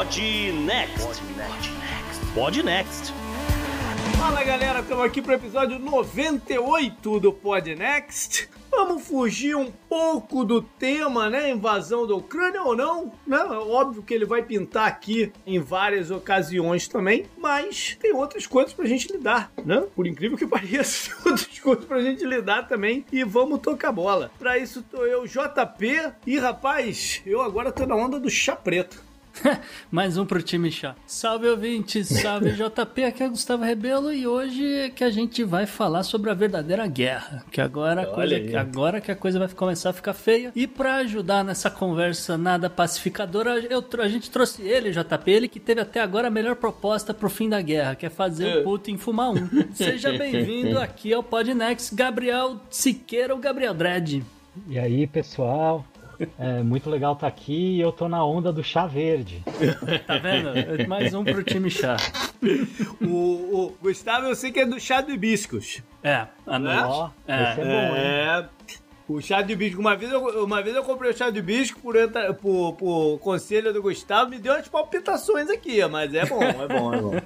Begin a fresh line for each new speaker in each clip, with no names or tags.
Pod Next. Pod Next.
Fala galera, estamos aqui para o episódio 98 do Pod Next. Vamos fugir um pouco do tema, né? Invasão da Ucrânia ou não, né? Óbvio que ele vai pintar aqui em várias ocasiões também, mas tem outras coisas pra gente lidar, né? Por incrível que pareça, tem outras coisas pra gente lidar também e vamos tocar bola. Pra isso tô eu, JP, e rapaz, eu agora tô na onda do chá preto.
Mais um pro time chá. Salve ouvintes, salve JP, aqui é Gustavo Rebelo e hoje é que a gente vai falar sobre a verdadeira guerra, que agora a, coisa, agora que a coisa vai começar a ficar feia. E para ajudar nessa conversa nada pacificadora, eu, a gente trouxe ele, JP, ele que teve até agora a melhor proposta pro fim da guerra, que é fazer o Putin fumar um. Seja bem-vindo aqui ao Podnext, Gabriel Siqueira ou Gabriel Dredd.
E aí, pessoal? É muito legal estar aqui e eu tô na onda do chá verde.
tá vendo? Mais um pro time chá.
o, o, Gustavo, eu sei que é do chá de hibiscos.
É, a
noite. Ó, é, esse é bom,
é. O chá de hibisco, uma vez eu, uma vez eu comprei o chá de hibisco por, por, por conselho do Gustavo, me deu umas palpitações aqui, mas é bom, é bom, é bom.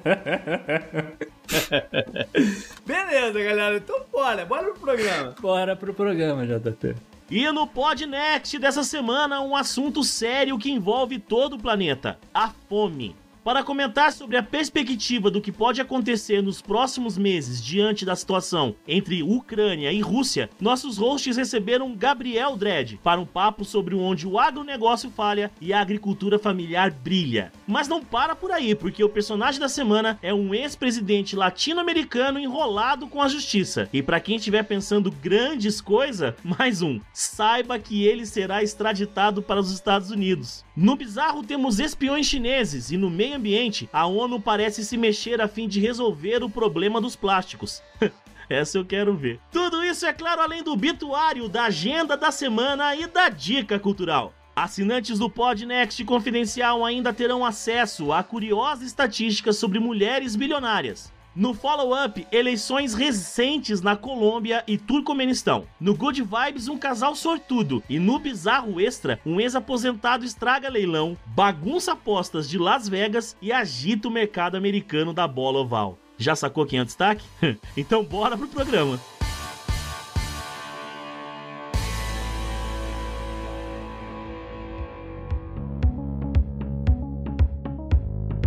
Beleza, galera, então bora, bora pro programa.
Bora pro programa, JP.
E no Podnext dessa semana, um assunto sério que envolve todo o planeta: a fome. Para comentar sobre a perspectiva do que pode acontecer nos próximos meses diante da situação entre Ucrânia e Rússia, nossos hosts receberam Gabriel Dredd para um papo sobre onde o agronegócio falha e a agricultura familiar brilha. Mas não para por aí, porque o personagem da semana é um ex-presidente latino-americano enrolado com a justiça. E para quem estiver pensando grandes coisas, mais um. Saiba que ele será extraditado para os Estados Unidos. No bizarro temos espiões chineses e no meio ambiente, a ONU parece se mexer a fim de resolver o problema dos plásticos. Essa eu quero ver. Tudo isso, é claro, além do bituário, da agenda da semana e da dica cultural. Assinantes do Podnext Confidencial ainda terão acesso a curiosas estatísticas sobre mulheres bilionárias. No follow-up, eleições recentes na Colômbia e Turcomenistão. No Good Vibes, um casal sortudo. E no Bizarro Extra, um ex-aposentado estraga leilão, bagunça apostas de Las Vegas e agita o mercado americano da bola oval. Já sacou quem é o destaque? então bora pro programa.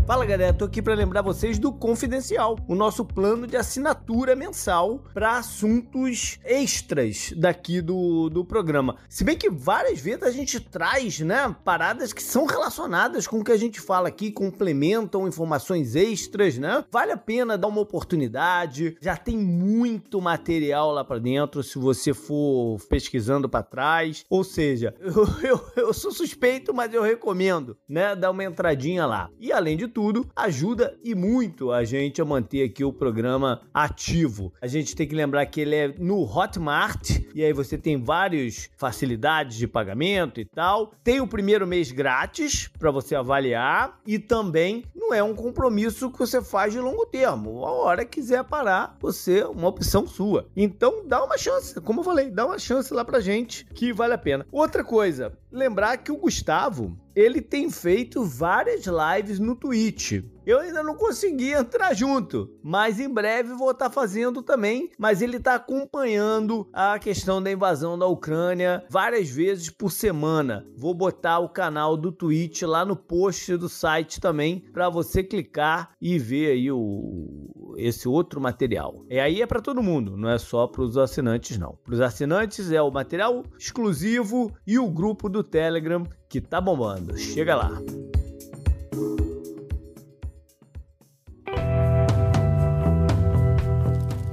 Fala galera, tô aqui para lembrar vocês do Confidencial, o nosso plano de assinatura mensal para assuntos extras daqui do, do programa. Se bem que várias vezes a gente traz, né, paradas que são relacionadas com o que a gente fala aqui, complementam informações extras, né? Vale a pena dar uma oportunidade. Já tem muito material lá para dentro, se você for pesquisando para trás. Ou seja, eu, eu, eu sou suspeito, mas eu recomendo, né, dar uma entradinha lá. E além de tudo, ajuda e muito a gente a manter aqui o programa ativo. A gente tem que lembrar que ele é no Hotmart e aí você tem várias facilidades de pagamento e tal. Tem o primeiro mês grátis para você avaliar e também não é um compromisso que você faz de longo termo. A hora que quiser parar, você uma opção sua. Então dá uma chance, como eu falei, dá uma chance lá pra gente que vale a pena. Outra coisa, lembrar que o Gustavo ele tem feito várias lives no Twitch. Eu ainda não consegui entrar junto, mas em breve vou estar tá fazendo também. Mas ele está acompanhando a questão da invasão da Ucrânia várias vezes por semana. Vou botar o canal do Twitch lá no post do site também para você clicar e ver aí o esse outro material. E aí é para todo mundo, não é só para os assinantes não. Para os assinantes é o material exclusivo e o grupo do Telegram que tá bombando. Chega lá.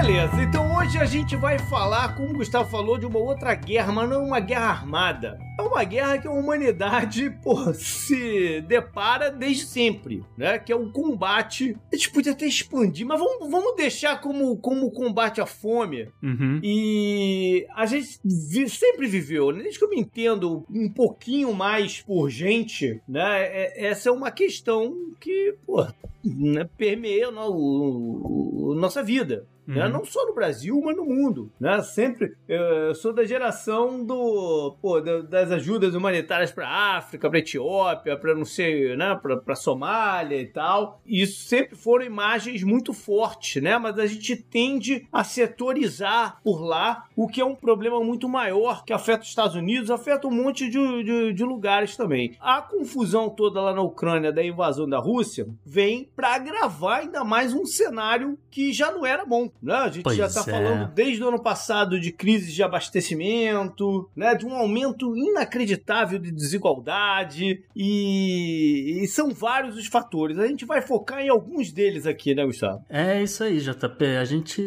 Beleza, então hoje a gente vai falar, como o Gustavo falou, de uma outra guerra, mas não uma guerra armada. É uma guerra que a humanidade, pô, se depara desde sempre, né? Que é o combate. A gente podia até expandir, mas vamos, vamos deixar como, como combate à fome.
Uhum.
E a gente vi- sempre viveu, né? desde que eu me entendo um pouquinho mais por gente, né? É- essa é uma questão que, pô, né, permeia o- o- nossa vida. Né?
Uhum.
Não só no Brasil, mas no mundo. Né? Sempre. Eu sou da geração do. Pô, da- das ajudas humanitárias para África, para Etiópia, para não sei, né? Para Somália e tal. E isso sempre foram imagens muito fortes, né? Mas a gente tende a setorizar por lá, o que é um problema muito maior que afeta os Estados Unidos, afeta um monte de, de, de lugares também. A confusão toda lá na Ucrânia da invasão da Rússia vem para agravar ainda mais um cenário que já não era bom. Né? A gente
Pois
já tá
é.
falando desde o ano passado de crises de abastecimento, né? De um aumento inacreditável de desigualdade e, e são vários os fatores. A gente vai focar em alguns deles aqui, né, Gustavo?
É isso aí, JP. A gente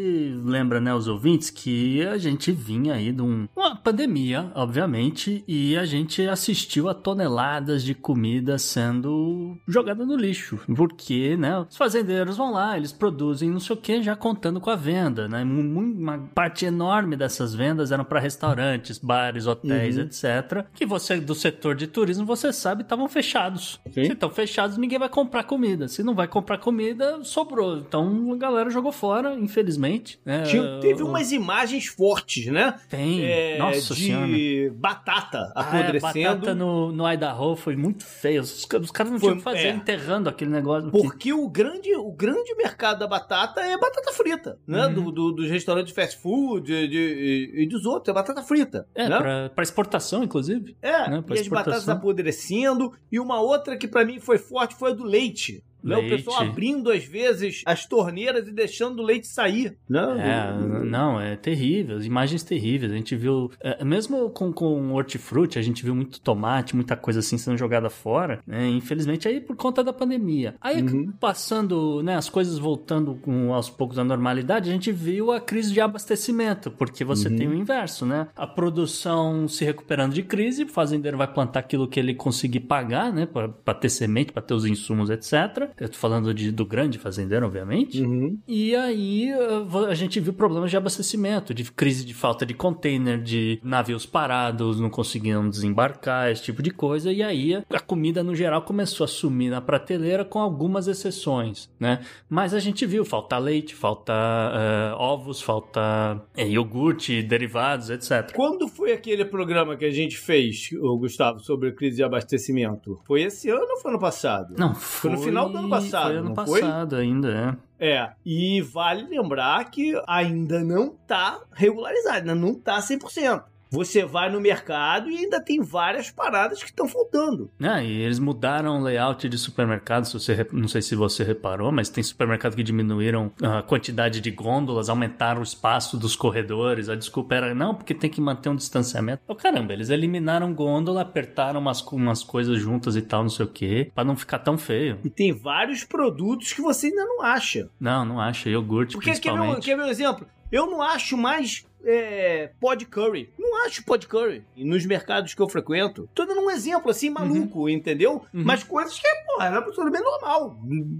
lembra, né, os ouvintes, que a gente vinha aí de um- uma pandemia, obviamente, e a gente assistiu a toneladas de comida sendo jogada no lixo. Porque, né, os fazendeiros vão lá, eles produzem não sei o que, já contando com a venda, né? Uma parte enorme dessas vendas eram para restaurantes, bares, hotéis,
Uhum.
etc. Que você, do setor de turismo, você sabe, estavam fechados.
Sim.
Se estão fechados, ninguém vai comprar comida. Se não vai comprar comida, sobrou. Então a galera jogou fora, infelizmente. né?
Tinha- teve umas imagens fortes, né?
Tem.
É,
Nossa
de
senhora.
batata
Ah, é,
apodrecendo.
batata no, no Idaho foi muito feio. Os, os caras não
Foi-
tinham o que fazer
é.
enterrando aquele negócio.
Porque o grande, o grande mercado da batata é batata frita, né?
Uhum.
Do, do- dos restaurantes fast food de- de- e dos outros, é batata frita.
É,
né?
pra, pra exportação, inclusive.
É,
né,
e as batatas apodrecendo. E uma outra que pra mim foi forte foi a do leite. Né? O pessoal abrindo, às vezes, as torneiras e deixando o leite sair. Né?
É, não, é terrível, as imagens terríveis. A gente viu, é, mesmo com, com hortifruti, a gente viu muito tomate, muita coisa assim sendo jogada fora, né? Infelizmente, aí por conta da pandemia. Aí,
Uhum.
passando, né, as coisas voltando com, aos poucos à normalidade, a gente viu a crise de abastecimento, porque você
Uhum.
tem o inverso, né? A produção se recuperando de crise, o fazendeiro vai plantar aquilo que ele conseguir pagar, né, pra ter semente, pra ter os insumos, etc. Eu tô falando de, do grande fazendeiro, obviamente.
Uhum.
E aí uh, vo- a gente viu problemas de abastecimento, de crise de falta de container, de navios parados, não conseguiam desembarcar, esse tipo de coisa. E aí a comida no geral começou a sumir na prateleira com algumas exceções, né? Mas a gente viu falta leite, falta uh, ovos, falta eh, iogurte, derivados, etc.
Quando foi aquele programa que a gente fez, Gustavo, sobre crise de abastecimento? Foi esse ano ou foi ano passado?
Não,
Foi no final do ano passado,
Foi ano
não foi?
passado ainda, é.
É, e vale lembrar que ainda não tá regularizado, ainda não tá 100%. Você vai no mercado e ainda tem várias paradas que estão faltando.
Ah, e eles mudaram o layout de supermercado, se você, não sei se você reparou, mas tem supermercado que diminuíram a quantidade de gôndolas, aumentaram o espaço dos corredores. A desculpa era, não, porque tem que manter um distanciamento. Oh, caramba, eles eliminaram gôndola, apertaram umas, umas coisas juntas e tal, não sei o quê, pra não ficar tão feio.
E tem vários produtos que você ainda não acha.
Não, não acha, iogurte
Porque quer ver, um,
principalmente.
quer ver um exemplo? Eu não acho mais é, pod curry. Não acho pod curry. Nos mercados que eu frequento. Tô dando um exemplo assim, maluco, entendeu?
Uhum.
Mas coisas que, porra, era absolutamente normal.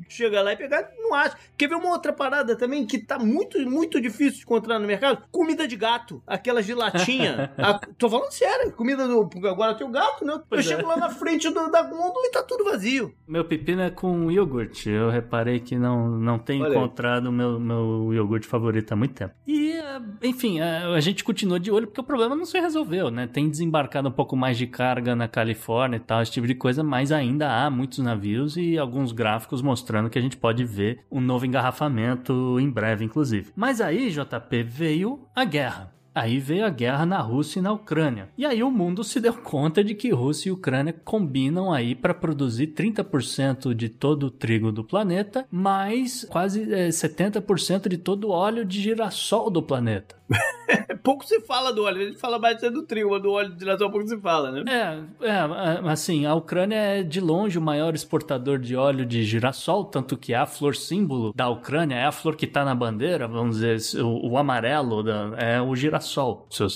Chega lá e pegar, não acho. Quer ver uma outra parada também que tá muito, muito difícil de encontrar no mercado? Comida de gato. Aquelas de latinha. A- tô falando sério. Comida do. Agora tem o gato, né?
Pois
eu
é.
chego lá na frente do- da gôndola e tá tudo vazio.
Meu pepino é com iogurte. Eu reparei que não, não tenho
Olha
encontrado o meu, meu iogurte favorito há muito tempo. E, enfim, eh, a gente continua de olho porque o problema não se resolveu, né? Tem desembarcado um pouco mais de carga na Califórnia e tal, esse tipo de coisa, mas ainda há muitos navios e alguns gráficos mostrando que a gente pode ver um novo engarrafamento em breve, inclusive. Mas aí, JP, veio a guerra. Aí veio a guerra na Rússia e na Ucrânia. E aí o mundo se deu conta de que Rússia e Ucrânia combinam aí para produzir 30% de todo o trigo do planeta, mais quase é, 70% de todo o óleo de girassol do planeta.
pouco se fala do óleo, a gente fala mais do trigo, mas do óleo de girassol pouco se fala, né?
É, é, assim, a Ucrânia é de longe o maior exportador de óleo de girassol, tanto que é a flor símbolo da Ucrânia, é a flor que tá na bandeira, vamos dizer, o, o amarelo da, é o girassol,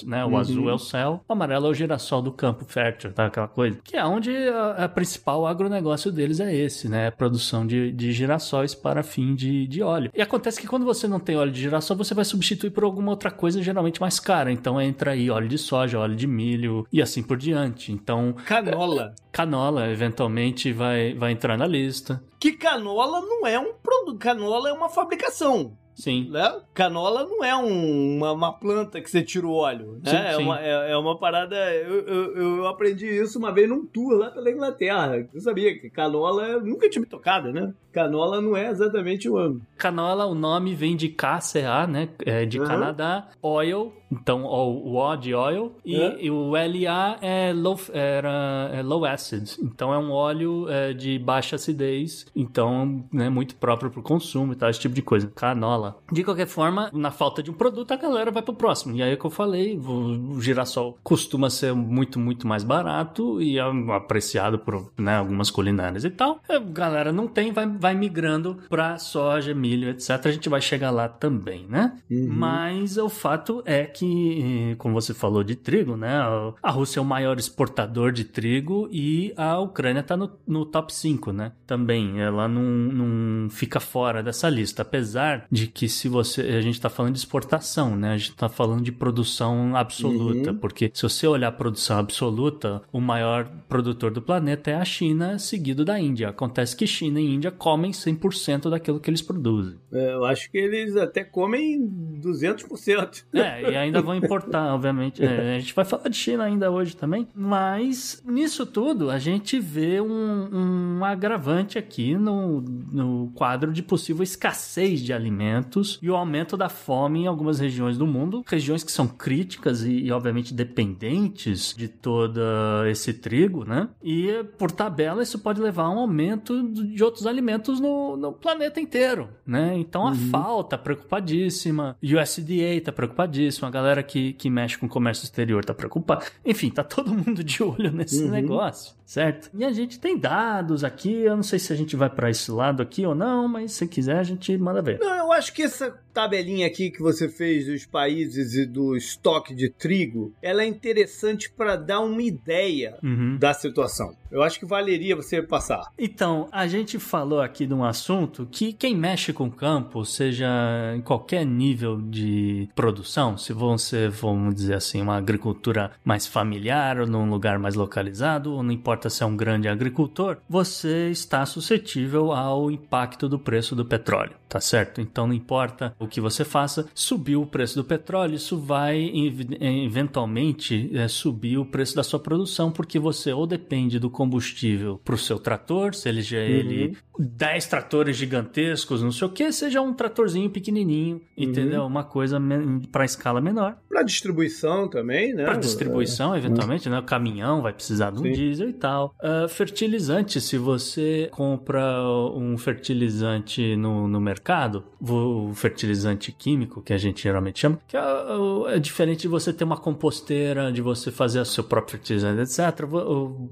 né? O uhum. azul é o céu, o amarelo é o girassol do campo fértil, tá? Aquela coisa. Que é onde a, a principal agronegócio deles é esse, né? A produção de, de girassóis para fim de, de óleo. E acontece que quando você não tem óleo de girassol, você vai substituir por alguma outra coisa, geralmente mais cara. Então entra aí óleo de soja, óleo de milho e assim por diante. Então.
Canola.
Canola, eventualmente, vai, vai entrar na lista.
Que canola não é um produto. Canola é uma fabricação.
Sim.
Né? Canola não é um, uma, uma, planta que você tira o óleo. Né? Sim, é, sim. Uma, é, é, uma parada. Eu, eu, eu, aprendi isso uma vez num tour lá pela Inglaterra. Eu sabia que canola nunca tinha me tocado, né? Canola não é exatamente o ano.
Canola, o nome vem de KCA, né? É de uhum. Canadá. Oil, então o O de oil. E, uhum. e o LA é low, era, é low acid. Então é um óleo é, de baixa acidez. Então, né, muito próprio para o consumo e tal, esse tipo de coisa. Canola. De qualquer forma, na falta de um produto, a galera vai pro próximo. E aí é que eu falei, o girassol costuma ser muito, muito mais barato e é apreciado por né, algumas culinárias e tal. A galera não tem, vai, vai migrando para soja, milho, etc. A gente vai chegar lá também, né? Uhum. Mas o fato é que, como você falou de trigo, né? A Rússia é o maior exportador de trigo e a Ucrânia tá no, no top 5, né? Também, ela não, não fica fora dessa lista, apesar de que se você. A gente tá falando de exportação, né? A gente tá falando de produção absoluta, uhum. porque se você olhar a produção absoluta, o maior produtor do planeta é a China, seguido da Índia. Acontece que China e Índia comem 100% daquilo que eles produzem.
É, eu acho que eles até comem 200%.
É, e ainda vão importar, obviamente. É, a gente vai falar de China ainda hoje também, mas nisso tudo a gente vê um, um agravante aqui no, no quadro de possível escassez de alimentos e o aumento da fome em algumas regiões do mundo, regiões que são críticas e, e obviamente dependentes de todo esse trigo, né? E por tabela isso pode levar a um aumento de outros alimentos alimentos no, no planeta inteiro, né? Então a uhum. FAO tá preocupadíssima, USDA tá preocupadíssima, a galera que, que mexe com comércio exterior tá preocupada. Enfim, tá todo mundo de olho nesse uhum. negócio, certo? E a gente tem dados aqui, eu não sei se a gente vai para esse lado aqui ou não, mas se quiser a gente manda ver.
Não, eu acho que essa tabelinha aqui que você fez dos países e do estoque de trigo, ela é interessante para dar uma ideia uhum. da situação. Eu acho que valeria você passar.
Então, a gente falou aqui de um assunto que quem mexe com o campo, seja em qualquer nível de produção, se você, vamos dizer assim, uma agricultura mais familiar ou num lugar mais localizado, ou não importa se é um grande agricultor, você está suscetível ao impacto do preço do petróleo, tá certo? Então não importa o que você faça, subiu o preço do petróleo, isso vai eventualmente é, subir o preço da sua produção, porque você ou depende do combustível para o seu trator, seja uhum. ele 10 tratores gigantescos, não sei o que, seja um tratorzinho pequenininho, uhum. entendeu? Uma coisa para escala menor.
Para distribuição também, né?
Para distribuição, é. eventualmente, né? O caminhão vai precisar de um Sim. diesel e tal. Uh, fertilizante, se você compra um fertilizante no, no mercado, o fertilizante fertilizante químico, que a gente geralmente chama, que é, é diferente de você ter uma composteira, de você fazer o seu próprio fertilizante, etc.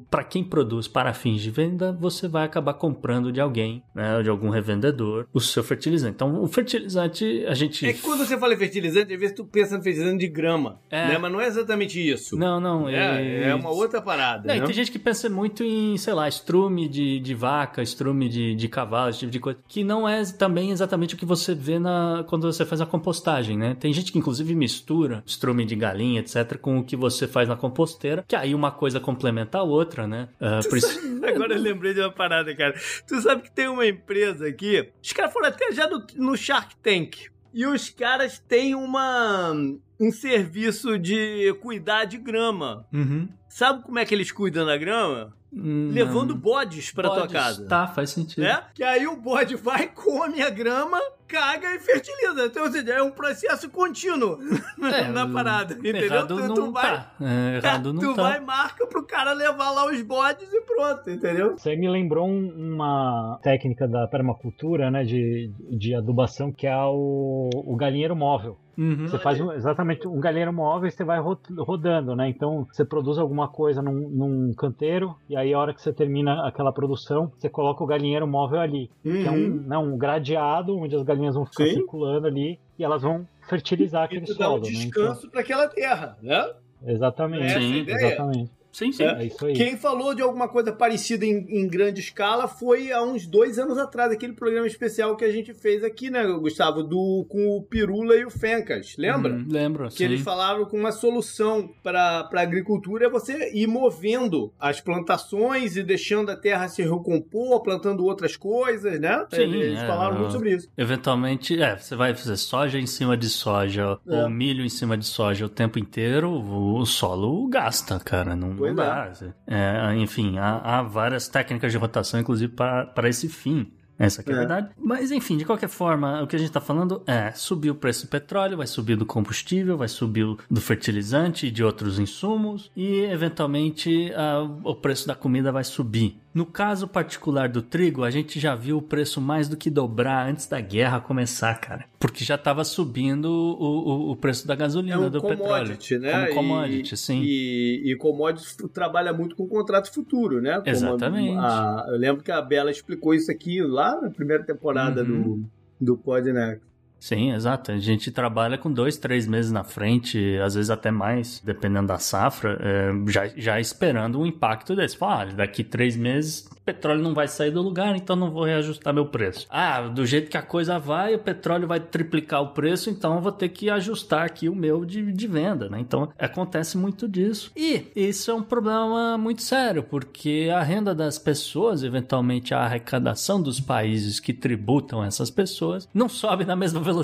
Para quem produz para fins de venda, você vai acabar comprando de alguém, né, de algum revendedor, o seu fertilizante. Então, o fertilizante, a gente...
É que quando você fala em fertilizante, às vezes tu pensa no fertilizante de grama, é. né? Mas não é exatamente isso.
Não, não.
É, é uma outra parada,
não, Tem gente que pensa muito em, sei lá, estrume de, de vaca, estrume de, de cavalo, esse tipo de coisa, que não é também exatamente o que você vê na, quando quando você faz a compostagem, né? Tem gente que inclusive mistura estrume de galinha, etc, com o que você faz na composteira, que aí uma coisa complementa a outra, né? Uh,
isso... Agora eu lembrei de uma parada, cara. Tu sabe que tem uma empresa aqui, os caras foram até já no, no Shark Tank, e os caras têm uma um serviço de cuidar de grama.
Uhum.
Sabe como é que eles cuidam da grama?
Hum,
levando bodes pra tua casa.
Tá, faz sentido.
Né? Que aí o bode vai, come a grama, caga e fertiliza. Então, ou seja, é um processo contínuo
É,
na parada. Entendeu?
Errado
tu,
não
tu vai,
tá. É, errado não
tu
tá.
vai, marca pro cara levar lá os bodes e pronto, entendeu?
Isso aí me lembrou um- uma técnica da permacultura, né, de, de adubação, que é o, o galinheiro móvel.
Uhum.
Você faz um- exatamente um galinheiro móvel e você vai ro- rodando, né? Então você produz alguma coisa num, num canteiro e aí a hora que você termina aquela produção, você coloca o galinheiro móvel ali. Que é um, né, um gradeado onde as galinhas vão ficar.
Sim.
circulando ali e elas vão fertilizar
E
aquele
tu dá um
solo, né? Então,
descanso pra aquela terra, né?
exatamente.
É
Sim,
ideia.
Exatamente.
Sim, sim.
É isso aí.
Quem falou de alguma coisa parecida em, em grande escala foi há uns dois anos atrás, aquele programa especial que a gente fez aqui, né, Gustavo? Do, com o Pirula e o Fencas, lembra?
Hum, lembro,
Que
sim.
eles falavam que uma solução para a agricultura é você ir movendo as plantações e deixando a terra se recompor, plantando outras coisas, né?
Sim,
eles
é,
falaram
é.
muito sobre isso.
Eventualmente, é, você vai fazer soja em cima de soja
É.
ou milho em cima de soja o tempo inteiro, o, o solo gasta, cara. Não, não
Pois
dá. É, enfim, há, há várias técnicas de rotação, inclusive, para esse fim. Essa aqui é a
É.
verdade. Mas, enfim, de qualquer forma, o que a gente tá falando é subir o preço do petróleo, vai subir do combustível, vai subir do fertilizante e de outros insumos e, eventualmente, a- o preço da comida vai subir. No caso particular do trigo, a gente já viu o preço mais do que dobrar antes da guerra começar, cara. Porque já tava subindo o, o, o preço da gasolina,
É um
do
commodity,
petróleo.
né?
Como commodity,
e,
sim.
E, e commodity trabalha muito com contrato futuro, né? Como
Exatamente.
a- eu lembro que a Bela explicou isso aqui lá na primeira temporada
Uhum.
do, do Podnext.
Sim, exato. A gente trabalha com dois, três meses na frente, às vezes até mais, dependendo da safra, é, já, já esperando um impacto desse. Fala, ah, daqui três meses o petróleo não vai sair do lugar, então não vou reajustar meu preço. Ah, do jeito que a coisa vai, o petróleo vai triplicar o preço, então eu vou ter que ajustar aqui o meu de, de venda, né? Então acontece muito disso. E isso é um problema muito sério, porque a renda das pessoas, eventualmente a arrecadação dos países que tributam essas pessoas, não sobe na mesma velocidade.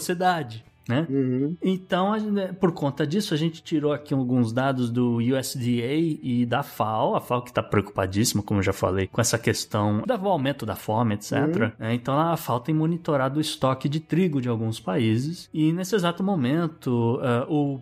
Né?
Uhum.
Então, gente- por conta disso, a gente tirou aqui alguns dados do USDA e da FAO, a FAO que está preocupadíssima, como eu já falei, com essa questão do aumento da fome, etc. É, Então, a FAO tem monitorado o estoque de trigo de alguns países e, nesse exato momento, ah, o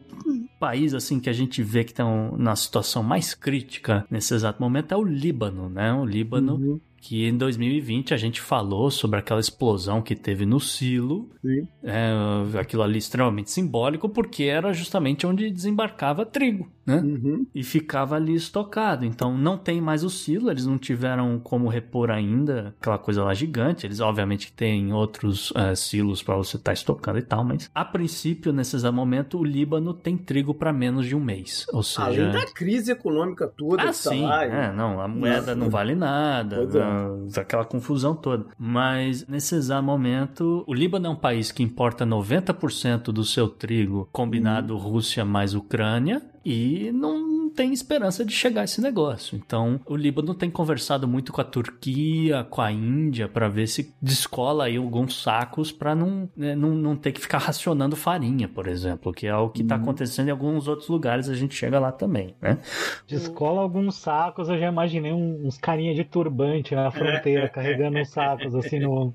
país assim que a gente vê que está na situação mais crítica nesse exato momento é o Líbano, né? O Líbano que em 2020 a gente falou sobre aquela explosão que teve no silo,
Sim.
é, aquilo ali extremamente simbólico, porque era justamente onde desembarcava trigo, né?
Uhum.
E ficava ali estocado. Então não tem mais o silo, eles não tiveram como repor ainda aquela coisa lá gigante. Eles, obviamente, têm outros é, silos para você estar estocando e tal, mas a princípio, nesse exato momento, o Líbano tem trigo para menos de um mês. Ou seja.
Além da crise econômica toda
Ah,
que tá
sim,
lá.
é, não, a moeda não vale nada,
Pois é.
Aquela confusão toda. Mas nesse exato momento, o Líbano é um país que importa 90% do seu trigo combinado
Uhum.
Rússia mais Ucrânia e não tem esperança de chegar a esse negócio. Então, o Líbano tem conversado muito com a Turquia, com a Índia, para ver se descola aí alguns sacos para não, né, não, não ter que ficar racionando farinha, por exemplo, que é o que está
Uhum.
acontecendo em alguns outros lugares, a gente chega lá também, né?
Descola alguns sacos, eu já imaginei um- uns carinha de turbante na fronteira, carregando uns sacos assim no.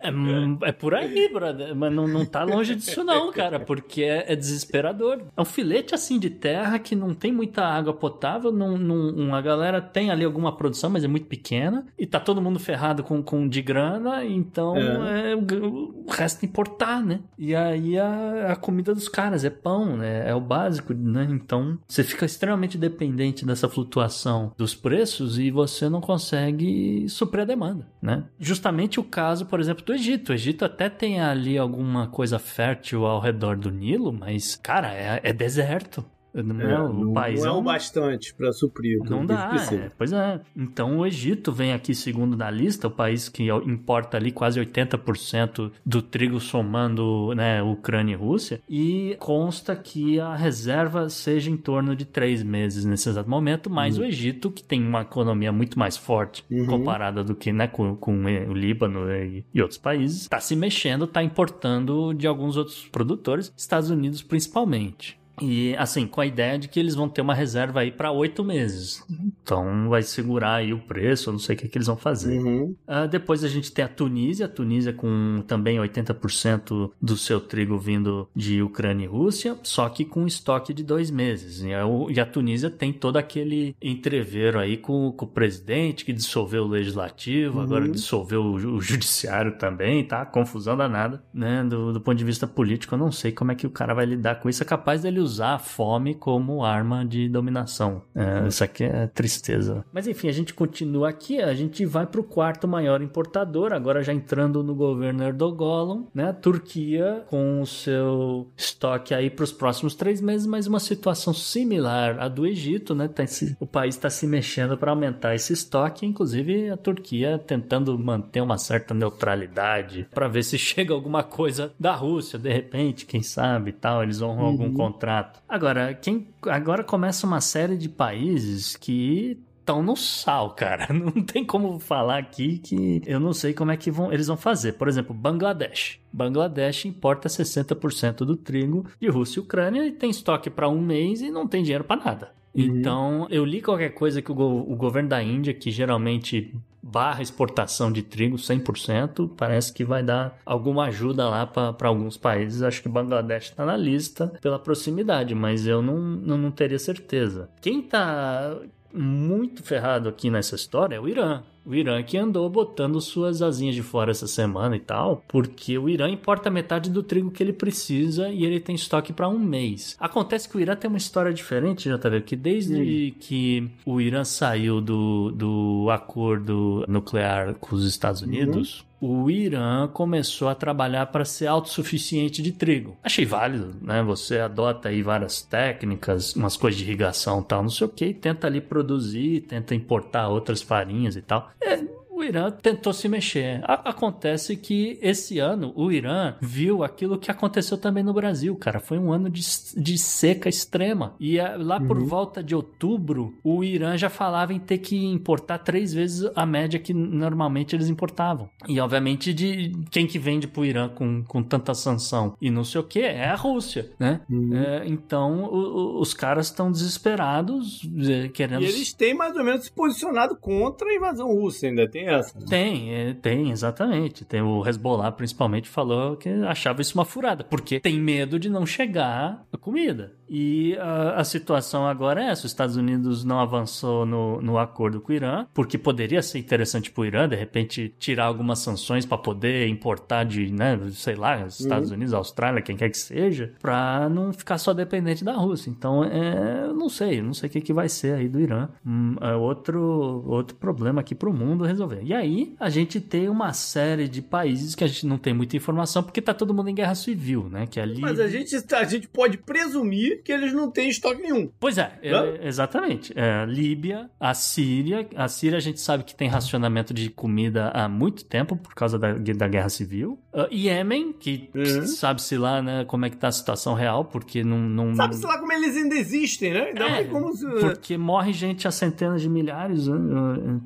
É, hum, é por aí, brother. Mas não, não tá longe disso, não, cara. Porque é, é desesperador. É um filete assim de terra que não tem muita água potável. Não, não, a galera tem ali alguma produção, mas é muito pequena. E tá todo mundo ferrado com, com de grana. Então é. o, o resto importar, né? E aí a, a comida dos caras é pão, né? É o básico, né? Então você fica extremamente dependente dessa flutuação dos preços e você não consegue suprir a demanda, né? Justamente o caso, por exemplo, do Egito. O Egito até tem ali alguma coisa fértil ao redor do Nilo, mas, cara, é, é deserto. Não é,
É,
o país
não é
é
o bastante para suprir o que
não dá, é, pois é. Então o Egito vem aqui segundo na lista, o país que importa ali quase 80% do trigo somando né, Ucrânia e Rússia, e consta que a reserva seja em torno de três meses nesse exato momento, mas o Egito, que tem uma economia muito mais forte
Uhum.
comparada do que né, com, com o Líbano e, e outros países, está se mexendo, está importando de alguns outros produtores, Estados Unidos principalmente. E assim, com a ideia de que eles vão ter uma reserva aí para oito meses. Então vai segurar aí o preço, eu não sei o que, que eles vão fazer.
Uhum.
Uh, depois a gente tem a Tunísia, a Tunísia com também 80% do seu trigo vindo de Ucrânia e Rússia, só que com estoque de dois meses. E a, e a Tunísia tem todo aquele entreveiro aí com, com, o presidente que dissolveu o legislativo, uhum. agora dissolveu o, o, judiciário também, tá? Confusão danada, né? Do, do ponto de vista político, eu não sei como é que o cara vai lidar com isso. É capaz dele usar a fome como arma de dominação. É, isso aqui é tristeza. Mas enfim, a gente continua aqui, a gente vai para o quarto maior importador, agora já entrando no governo Erdogan, né? A Turquia com o seu estoque aí para os próximos três meses, mas uma situação similar à do Egito, né? Tá esse, o país está se mexendo para aumentar esse estoque, inclusive a Turquia tentando manter uma certa neutralidade para ver se chega alguma coisa da Rússia, de repente, quem sabe, tal, eles honram uhum. algum contrato. Agora, quem agora começa uma série de países que estão no sal, cara. Não tem como falar aqui que eu não sei como é que vão, eles vão fazer. Por exemplo, Bangladesh. Bangladesh importa 60% do trigo de Rússia e Ucrânia e tem estoque para um mês e não tem dinheiro para nada. Uhum. Então, eu li qualquer coisa que o, go o governo da Índia, que geralmente barra exportação de trigo 100%, parece que vai dar alguma ajuda lá para alguns países. Acho que Bangladesh está na lista pela proximidade, mas eu não, não, não teria certeza. Quem está muito ferrado aqui nessa história é o Irã. O Irã que andou botando suas asinhas de fora essa semana e tal, porque o Irã importa metade do trigo que ele precisa e ele tem estoque para um mês. Acontece que o Irã tem uma história diferente, já tá vendo? Que desde hum. que o Irã saiu do, do acordo nuclear com os Estados Unidos, uhum o Irã começou a trabalhar para ser autossuficiente de trigo. Achei válido, né? Você adota aí várias técnicas, umas coisas de irrigação tal, não sei o que, tenta ali produzir, tenta importar outras farinhas e tal. É, o Irã tentou se mexer. A acontece que esse ano o Irã viu aquilo que aconteceu também no Brasil, cara. Foi um ano de, de seca extrema. E a, lá uhum. por volta de outubro, o Irã já falava em ter que importar três vezes a média que normalmente eles importavam. E obviamente de quem que vende pro Irã com, com tanta sanção e não sei o que é a Rússia, né? Uhum. É, então o, o, os caras estão desesperados, é, querendo.
E eles têm mais ou menos se posicionado contra a invasão russa, ainda tem essa. Né?
Tem, é, tem, exatamente. Tem o Hezbollah, principalmente, falou que achava isso uma furada, porque tem medo de não chegar a comida. E a, a, situação agora é essa: os Estados Unidos não avançou no, no acordo com o Irã, porque poderia ser interessante para o Irã, de repente, tirar algumas sanções para poder importar de, né, sei lá, Estados uhum. Unidos, Austrália, quem quer que seja, para não ficar só dependente da Rússia. Então, é, eu não sei, não sei o que, que vai ser aí do Irã. Hum, é outro, outro problema aqui para o mundo resolver. E aí, a gente tem uma série de países que a gente não tem muita informação, porque tá todo mundo em guerra civil, né? Que ali...
Mas a gente, a gente pode presumir que eles não têm estoque nenhum.
Pois é, é exatamente. É, Líbia, a Síria. A Síria a gente sabe que tem racionamento de comida há muito tempo por causa da, da guerra civil. Uh, Iêmen, que uhum. sabe-se lá né, como é que tá a situação real, porque não... não
sabe-se lá como eles ainda existem, né? Não é, como...
Porque morre gente a centenas de milhares uh,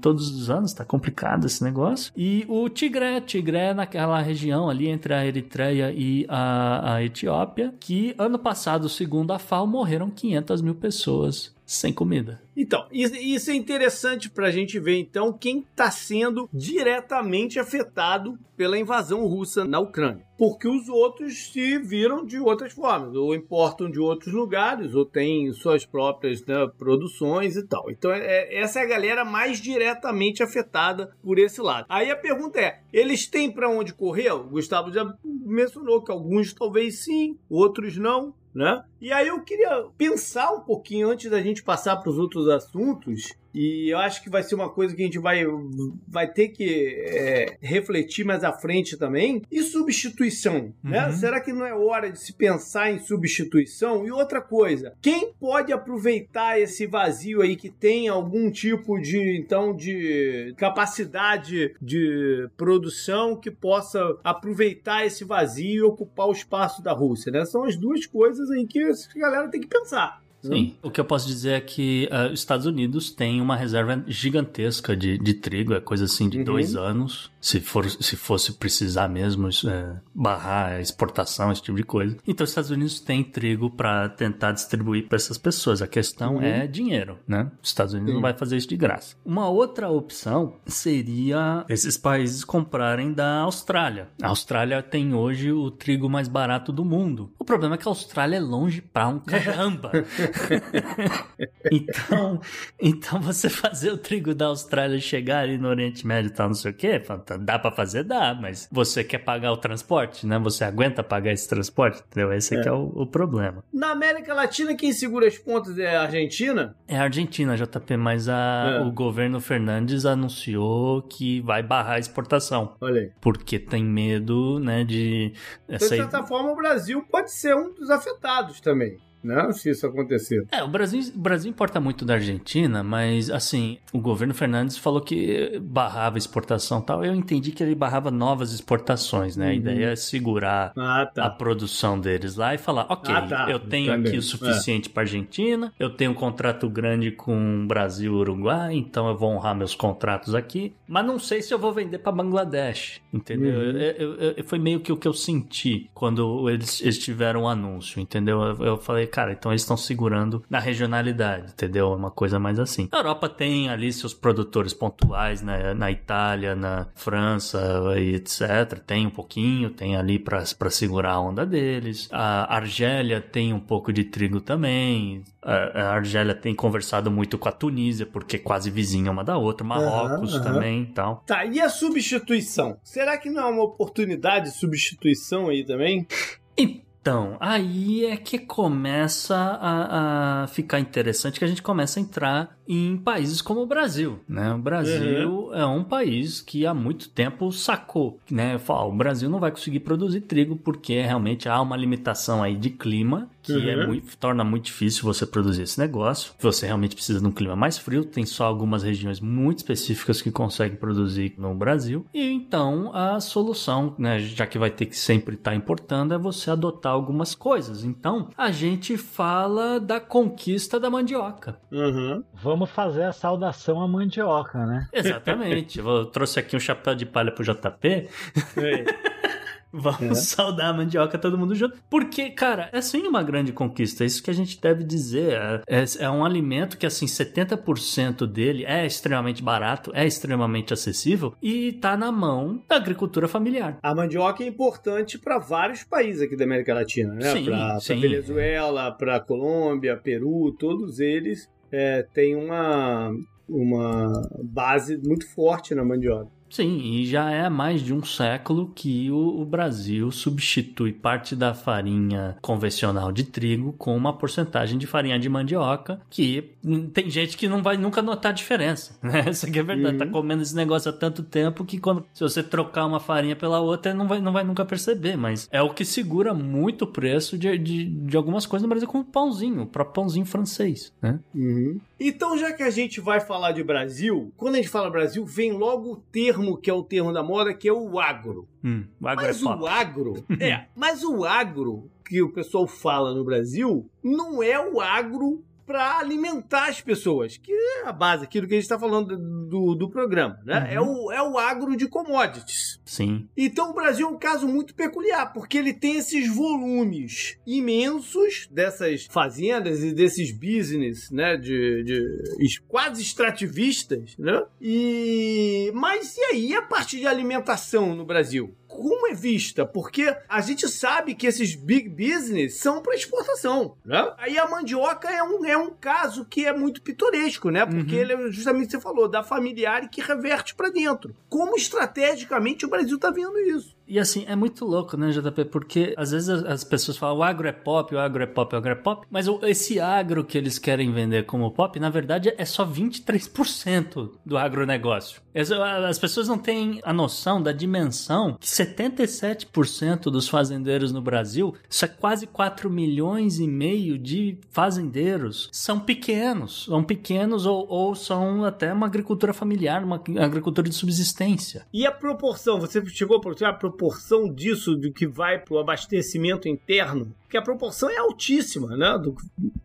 todos os anos, tá complicado esse negócio. E o Tigré, Tigré naquela região ali entre a Eritreia e a, a Etiópia, que ano passado, segundo a Morreram 500 mil pessoas sem comida.
Então, isso é interessante para a gente ver então quem está sendo diretamente afetado pela invasão russa na Ucrânia. Porque os outros se viram de outras formas, ou importam de outros lugares, ou têm suas próprias né, produções e tal. Então, é, é, essa é a galera mais diretamente afetada por esse lado. Aí a pergunta é: eles têm para onde correr? O Gustavo já mencionou que alguns talvez sim, outros não né? E aí eu queria pensar um pouquinho antes da gente passar para os outros assuntos e eu acho que vai ser uma coisa que a gente vai, vai ter que é, refletir mais à frente também. E substituição, né? uhum. né? Será que não é hora de se pensar em substituição? E outra coisa, quem pode aproveitar esse vazio aí que tem algum tipo de, então, de capacidade de produção que possa aproveitar esse vazio e ocupar o espaço da Rússia, né? São as duas coisas aí que a galera tem que pensar.
Sim. O que eu posso dizer é que uh, os Estados Unidos têm uma reserva gigantesca de, de trigo, é coisa assim de uhum. dois anos se, for, se fosse precisar mesmo é, barrar a exportação, esse tipo de coisa. Então, os Estados Unidos têm trigo para tentar distribuir para essas pessoas. A questão uhum. é dinheiro, né? Os Estados Unidos Sim. não vai fazer isso de graça. Uma outra opção seria esses países comprarem da Austrália. A Austrália tem hoje o trigo mais barato do mundo. O problema é que a Austrália é longe pra um caramba. então, então você fazer o trigo da Austrália chegar ali no Oriente Médio e tal, não sei o quê, dá para fazer, dá, mas você quer pagar o transporte, né? Você aguenta pagar esse transporte, entendeu? Esse é. é o, o, problema.
Na América Latina, quem segura as pontas é a Argentina?
É a Argentina, JP, mas a, é. o governo Fernandes anunciou que vai barrar a exportação.
Olha aí.
Porque tem medo, né, de...
Essa... De certa forma, o Brasil pode ser um dos afetados também né? Se isso acontecer.
É, o Brasil, o Brasil importa muito da Argentina, mas assim, o governo Fernandes falou que barrava exportação tal. Eu entendi que ele barrava novas exportações, né? Uhum. A ideia é segurar ah, tá. a produção deles lá e falar, ok, ah, tá. eu tenho Entendi. aqui o suficiente é. para Argentina, eu tenho um contrato grande com Brasil e Uruguai, então eu vou honrar meus contratos aqui, mas não sei se eu vou vender para Bangladesh, entendeu? Uhum. Eu, eu, eu, foi meio que o que eu senti quando eles, eles tiveram o um anúncio, entendeu? eu falei, cara, então eles estão segurando na regionalidade, entendeu? Uma coisa mais assim. A Europa tem ali seus produtores pontuais, né? Na Itália, na França e etc. Tem um pouquinho, tem ali para segurar a onda deles. A Argélia tem um pouco de trigo também. A Argélia tem conversado muito com a Tunísia, porque é quase vizinha uma da outra. Marrocos uhum, uhum. também e tal.
Tá, e a substituição? Será que não é uma oportunidade de substituição aí também?
E então, aí é que começa a, a, ficar interessante, que a gente começa a entrar em países como o Brasil, né? O Brasil uhum. é um país que há muito tempo sacou, né? Fala, o Brasil não vai conseguir produzir trigo porque realmente há uma limitação aí de clima que é uhum. é muito, torna muito difícil você produzir esse negócio. Você realmente precisa de um clima mais frio, tem só algumas regiões muito específicas que conseguem produzir no Brasil. E então a solução, né, já que vai ter que sempre estar tá importando, é você adotar algumas coisas. Então a gente fala da conquista da mandioca.
Uhum. Vamos fazer a saudação à mandioca, né?
Exatamente. Eu trouxe aqui um chapéu de palha pro JP. Vamos é. saudar a mandioca todo mundo junto. Porque, cara, é sim uma grande conquista. É isso que a gente deve dizer. É, é, é um alimento que, assim, 70% dele é extremamente barato, é extremamente acessível e tá na mão da agricultura familiar.
A mandioca é importante para vários países aqui da América Latina, né? Sim, pra, sim. pra Venezuela, pra Colômbia, Peru, todos eles é, têm uma, uma base muito forte na mandioca.
Sim, e já é mais de um século que o, o, Brasil substitui parte da farinha convencional de trigo com uma porcentagem de farinha de mandioca, que tem gente que não vai nunca notar a diferença, né? Isso aqui é verdade, tá uhum. tá comendo esse negócio há tanto tempo que quando se você trocar uma farinha pela outra, não vai, não vai nunca perceber, mas é o que segura muito o preço de, de, de algumas coisas no Brasil, como o pãozinho, o próprio pãozinho francês, né?
Uhum. Então, já que a gente vai falar de Brasil, quando a gente fala Brasil, vem logo o termo que é o termo da moda, que é o agro.
Hum, o agro
mas
é
o agro, é, mas o agro que o pessoal fala no Brasil não é o agro para alimentar as pessoas, que é a base aqui do que a gente está falando do, do programa, né? É uhum. É, o, é o agro de commodities.
Sim.
Então o Brasil é um caso muito peculiar, porque ele tem esses volumes imensos dessas fazendas e desses business, né? De, de quase extrativistas, né? E... Mas e aí a parte de alimentação no Brasil? Como é vista, porque a gente sabe que esses big business são para exportação, né? Aí a mandioca é um, é um caso que é muito pitoresco, né? Porque uhum. ele é justamente você falou da familiar e que reverte para dentro. Como estrategicamente o Brasil tá vendo isso?
E assim, é muito louco, né, JP? Porque às vezes as pessoas falam o agro é pop, o agro é pop, o agro é pop, mas esse agro que eles querem vender como pop, na verdade, é só 23% do agronegócio. As pessoas não têm a noção da dimensão que 70 57% dos fazendeiros no Brasil, isso é quase 4 milhões e meio de fazendeiros, são pequenos. São pequenos ou, ou são até uma agricultura familiar, uma agricultura de subsistência.
E a proporção? Você chegou a a proporção disso do que vai para o abastecimento interno? que a proporção é altíssima, né? Do...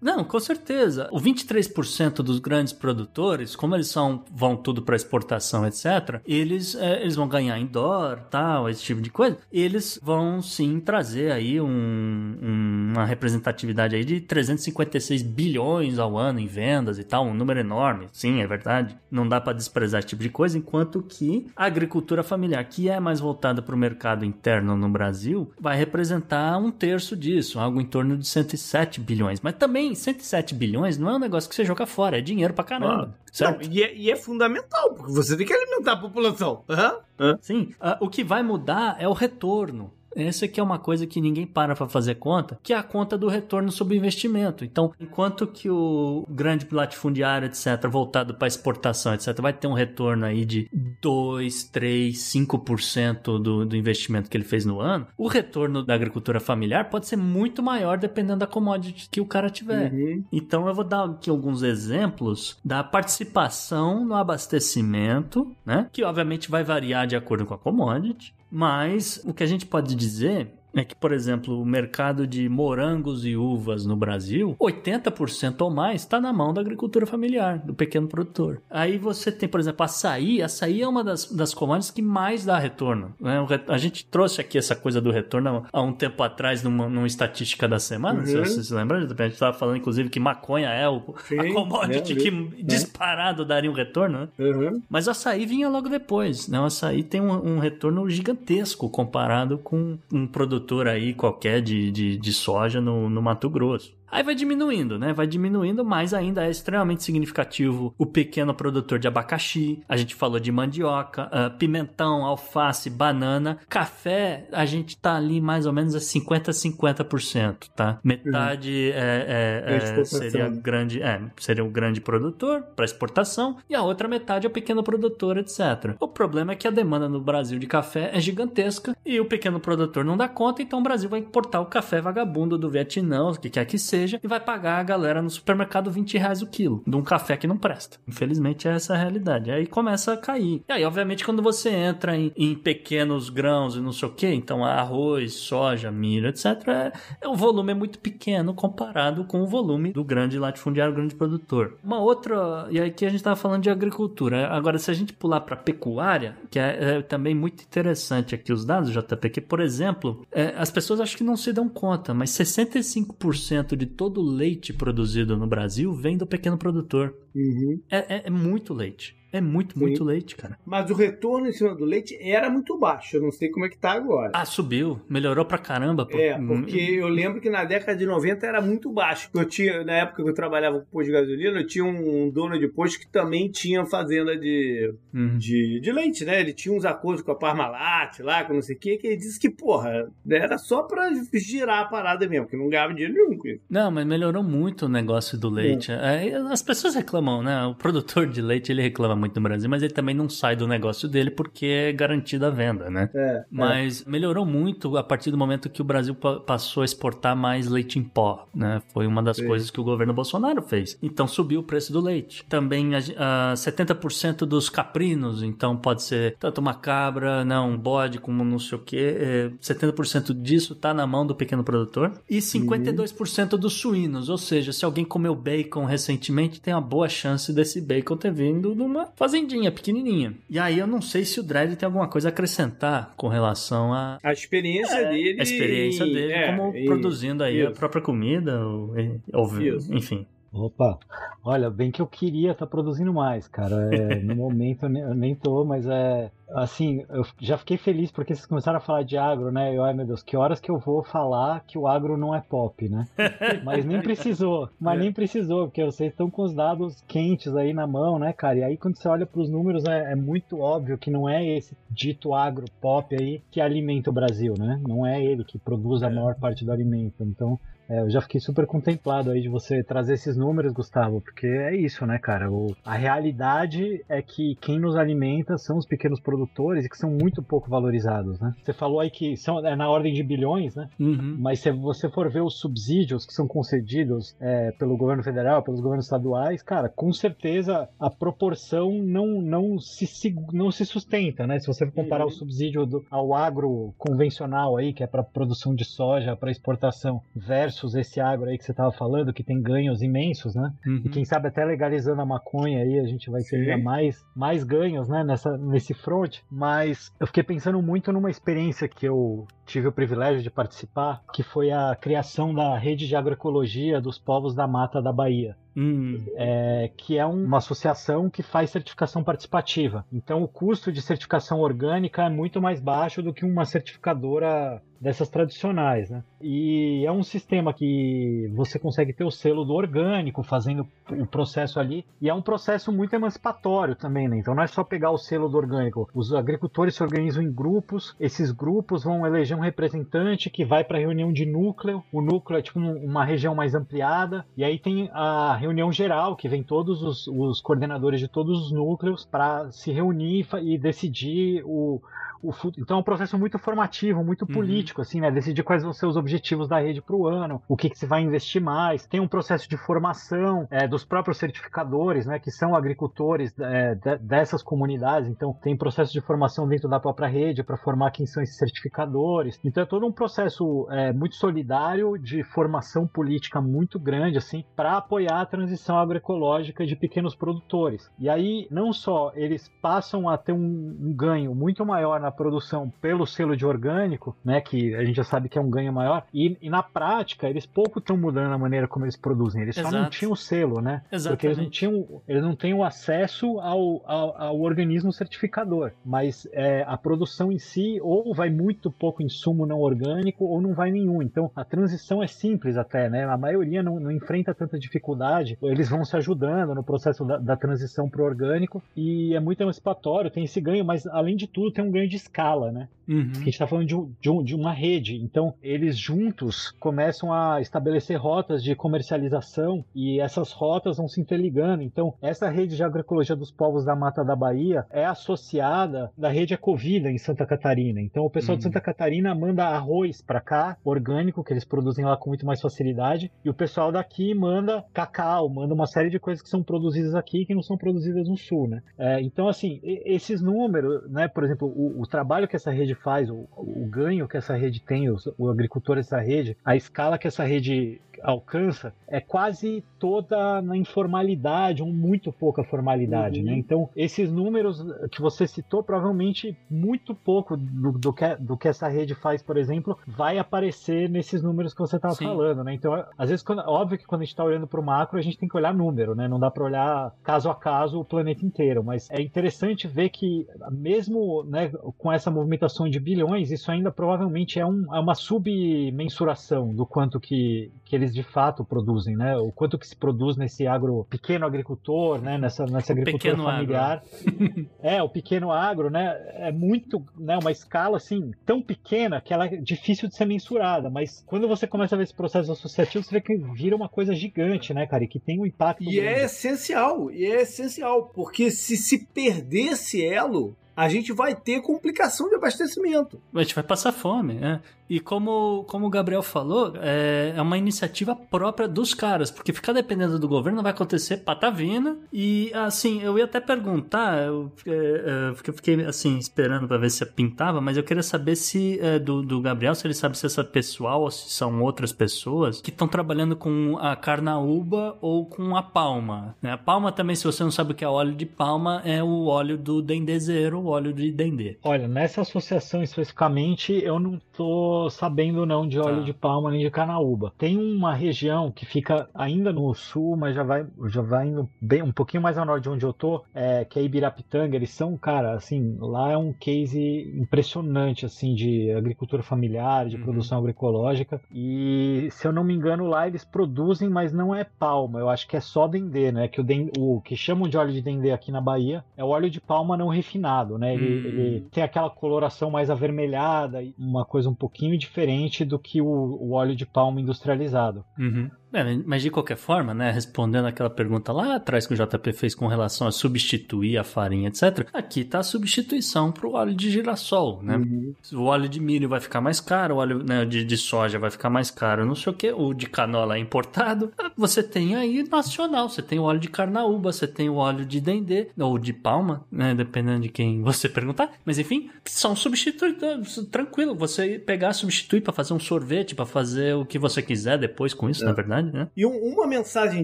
Não, com certeza. O 23% dos grandes produtores, como eles são, vão tudo para exportação, etc., eles, é, eles vão ganhar em dólar, tal, esse tipo de coisa. Eles vão sim trazer aí um, um, uma representatividade aí de 356 bilhões ao ano em vendas e tal, um número enorme. Sim, é verdade. Não dá para desprezar esse tipo de coisa, enquanto que a agricultura familiar, que é mais voltada para o mercado interno no Brasil, vai representar um terço disso algo em torno de 107 bilhões. Mas também 107 bilhões não é um negócio que você joga fora, é dinheiro pra caramba. Ah, certo?
Não, e, é, e, é, fundamental, porque você tem que alimentar a população. Uhum.
Sim, uh, o que vai mudar é o retorno. Essa aqui é uma coisa que ninguém para para fazer conta, que é a conta do retorno sobre investimento. Então, enquanto que o grande latifundiário, etc., voltado para exportação, etc., vai ter um retorno aí de 2, 3, 5% do, do investimento que ele fez no ano, o retorno da agricultura familiar pode ser muito maior dependendo da commodity que o cara tiver. Uhum. Então, eu vou dar aqui alguns exemplos da participação no abastecimento, né? Que obviamente vai variar de acordo com a commodity. Mas o que a gente pode dizer é que, por exemplo, o mercado de morangos e uvas no Brasil, 80% ou mais está na mão da agricultura familiar, do pequeno produtor. Aí você tem, por exemplo, açaí. Açaí é uma das, das commodities que mais dá retorno. Né? A gente trouxe aqui essa coisa do retorno há um tempo atrás numa, numa estatística da semana, uhum. se você se lembra. A gente estava falando, inclusive, que maconha é o, Sim, a commodity é, que é. disparado daria um retorno. Né? Uhum. Mas o açaí vinha logo depois. Né? O açaí tem um, um retorno gigantesco comparado com um produto produtor aí qualquer de, de, de soja no, no Mato Grosso. Aí vai diminuindo, né? Vai diminuindo, mas ainda é extremamente significativo o pequeno produtor de abacaxi. A gente falou de mandioca, uh, pimentão, alface, banana. Café, a gente tá ali mais ou menos a 50% 50%, tá? Metade uhum. é, é, é, seria grande, é, seria o grande produtor para exportação e a outra metade é o pequeno produtor, etc. O problema é que a demanda no Brasil de café é gigantesca e o pequeno produtor não dá conta, então o Brasil vai importar o café vagabundo do Vietnã, o que quer que seja seja, e vai pagar a galera no supermercado 20 reais o quilo de um café que não presta. Infelizmente, é essa a realidade. Aí começa a cair. E aí, obviamente, quando você entra em, em pequenos grãos e não sei o que, então arroz, soja, milho, etc., é, é, o volume é muito pequeno comparado com o volume do grande latifundiário, grande produtor. Uma outra, e aqui a gente estava falando de agricultura. Agora, se a gente pular para pecuária, que é, é, também muito interessante aqui os dados, JP, que, por exemplo, é, as pessoas acho que não se dão conta, mas 65% de todo o leite produzido no Brasil vem do pequeno produtor. Uhum. É, é, é, muito leite. É muito, Sim. muito leite, cara.
Mas o retorno em cima do leite era muito baixo. Eu não sei como é que tá agora.
Ah, subiu. Melhorou pra caramba.
Pô. É, porque eu lembro que na década de 90 era muito baixo. Eu tinha, na época que eu trabalhava com posto de gasolina, eu tinha um dono de posto que também tinha fazenda de, uhum. de, de, leite, né? Ele tinha uns acordos com a Parmalat lá, com não sei o quê, que ele disse que, porra, era só pra girar a parada mesmo, que não ganhava dinheiro nenhum com isso.
Não, mas melhorou muito o negócio do leite. É. As pessoas reclamam, né? O produtor de leite, ele reclama muito no Brasil, mas ele também não sai do negócio dele porque é garantida a venda, né? É, é. mas é. melhorou muito a partir do momento que o Brasil passou a exportar mais leite em pó, né? Foi uma das Sim. coisas que o governo Bolsonaro fez. Então subiu o preço do leite. Também a, a 70% dos caprinos, então pode ser tanto uma cabra, não, um bode, como não sei o que, é, 70% disso tá na mão do pequeno produtor. E 52% dos suínos, ou seja, se alguém comeu bacon recentemente, tem uma boa chance desse bacon ter vindo de uma fazendinha pequenininha. E aí eu não sei se o Dredd tem alguma coisa a acrescentar com relação a
a experiência é, dele,
a experiência dele é, como produzindo aí isso. a própria comida ou, ou enfim.
Opa, olha, bem que eu queria estar tá produzindo mais, cara. É, no momento eu nem, eu nem tô, mas é assim, eu já fiquei feliz porque vocês começaram a falar de agro, né? Eu, ai meu Deus, que horas que eu vou falar que o agro não é pop, né? Mas nem precisou, mas é. nem precisou, porque vocês estão com os dados quentes aí na mão, né, cara? E aí quando você olha para os números é, é, muito óbvio que não é esse dito agro pop aí que alimenta o Brasil, né? Não é ele que produz a é. maior parte do alimento. Então é, eu já fiquei super contemplado aí de você trazer esses números, Gustavo, porque é isso, né, cara? O, a realidade é que quem nos alimenta são os pequenos produtores e que são muito pouco valorizados, né? Você falou aí que são é na ordem de bilhões, né? Uhum. Mas se você for ver os subsídios que são concedidos é, pelo governo federal, pelos governos estaduais, cara, com certeza a proporção não, não, se, não se sustenta, né? Se você comparar uhum. o subsídio do, ao agro convencional aí, que é para produção de soja, para exportação, versus esse agro aí que você estava falando, que tem ganhos imensos, né? Uhum. E quem sabe até legalizando a maconha aí, a gente vai ter mais, mais ganhos, né? Nessa, nesse front. Mas eu fiquei pensando muito numa experiência que eu tive o privilégio de participar, que foi a criação da rede de agroecologia dos povos da mata da Bahia. Hum. É, que é uma associação que faz certificação participativa. Então, o custo de certificação orgânica é muito mais baixo do que uma certificadora dessas tradicionais, né? E é um sistema que você consegue ter o selo do orgânico fazendo o processo ali, e é um processo muito emancipatório também, né? Então não é só pegar o selo do orgânico. Os agricultores se organizam em grupos, esses grupos vão eleger um representante que vai para a reunião de núcleo. O núcleo é tipo uma região mais ampliada, e aí tem a reunião geral que vem todos os, os coordenadores de todos os núcleos para se reunir e decidir o o, então é um processo muito formativo, muito uhum. político, uhum. assim, né? Decidir quais vão ser os objetivos da rede para o ano, o que, que se vai investir mais. Tem um processo de formação é, dos próprios certificadores, né? Que são agricultores é, de, dessas comunidades. Então tem processo de formação dentro da própria rede para formar quem são esses certificadores. Então é todo um processo é, muito solidário de formação política muito grande, assim, para apoiar a transição agroecológica de pequenos produtores. E aí não só eles passam a ter um, um ganho muito maior na produção pelo selo de orgânico, né, que a gente já sabe que é um ganho maior, e, e na prática eles pouco estão mudando a maneira como eles produzem, eles Exato. só não tinham o selo, né? Exatamente. Porque eles não tinham, eles não têm o acesso ao, ao, ao organismo certificador, mas é, a produção em si ou vai muito pouco insumo não orgânico ou não vai nenhum. Então a transição é simples até, né? A maioria não, não enfrenta tanta dificuldade, eles vão se ajudando no processo da, da transição para o orgânico e é muito emancipatório, tem esse ganho, mas além de tudo tem um ganho de escala, né? Uhum. A gente está falando de, de, de, uma rede. Então, eles juntos começam a estabelecer rotas de comercialização e essas rotas vão se interligando. Então, essa rede de agroecologia dos povos da Mata da Bahia é associada da rede Ecovida em Santa Catarina. Então, o pessoal uhum. de Santa Catarina manda arroz para cá, orgânico, que eles produzem lá com muito mais facilidade, e o pessoal daqui manda cacau, manda uma série de coisas que são produzidas aqui que não são produzidas no sul, né? É, então, assim, esses números, né? Por exemplo, o, o trabalho que essa rede faz, o, o ganho que essa rede tem, o, o agricultor dessa rede, a escala que essa rede alcança é quase toda na informalidade, ou muito pouca formalidade, né? uhum. né? Então, esses números que você citou, provavelmente muito pouco do, do, que, do que essa rede faz, por exemplo, vai aparecer nesses números que você estava falando, né? Então, às vezes, quando, óbvio que quando a gente está olhando para o macro, a gente tem que olhar número, né? Não dá para olhar caso a caso o planeta inteiro, mas é interessante ver que, mesmo né, com essa movimentação de bilhões, isso ainda provavelmente é, um, é uma submensuração do quanto que, que eles de fato produzem, né? O quanto que se produz nesse agro pequeno agricultor, né? Nessa, nessa agricultura familiar. é, o pequeno agro, né? É muito, né? Uma escala assim tão pequena que ela é difícil de ser mensurada. Mas quando você começa a ver esse processo associativo, você vê que vira uma coisa gigante, né, cara? E que tem um impacto.
E é grande. é essencial, e é essencial, porque se se perder esse elo, a gente vai ter complicação de abastecimento.
A gente vai passar fome, né? E como, como o Gabriel falou, é, é uma iniciativa própria dos caras, porque ficar dependendo do governo vai acontecer patavina. E assim, eu ia até perguntar, eu, é, é, eu fiquei assim, esperando para ver se pintava, mas eu queria saber se é, do, do Gabriel, se ele sabe se essa pessoal ou se são outras pessoas que estão trabalhando com a carnaúba ou com a palma. Né? A palma também, se você não sabe o que é óleo de palma, é o óleo do dendezeiro, o óleo de dendê.
Olha, nessa associação especificamente, eu não tô sabendo não de óleo tá. de palma nem de canaúba. Tem uma região que fica ainda no sul, mas já vai, já vai indo bem, um pouquinho mais ao norte de onde eu tô, é, que é Ibirapitanga. Eles são, cara, assim, lá é um case impressionante, assim, de agricultura familiar, de uhum. produção agroecológica. E, se eu não me engano, lá eles produzem, mas não é palma. Eu acho que é só dendê, né? Que o, dendê, o que chamam de óleo de dendê aqui na Bahia é o óleo de palma não refinado, né? Ele, uhum. ele tem aquela coloração mais avermelhada, uma coisa um pouquinho diferente do que o, o óleo de palma industrializado. Uhum.
É, mas de qualquer forma, né, respondendo aquela pergunta lá atrás que o JP fez com relação a substituir a farinha, etc., aqui tá a substituição pro óleo de girassol, né? Uhum. O óleo de milho vai ficar mais caro, o óleo né, de, de soja vai ficar mais caro, não sei o que, o de canola é importado. Você tem aí nacional, você tem o óleo de carnaúba, você tem o óleo de dendê, ou de palma, né, dependendo de quem você perguntar. Mas enfim, são substituídos, tranquilo, você pegar, substituir para fazer um sorvete, para fazer o que você quiser depois com isso, é. na verdade verdade, né?
E um, uma mensagem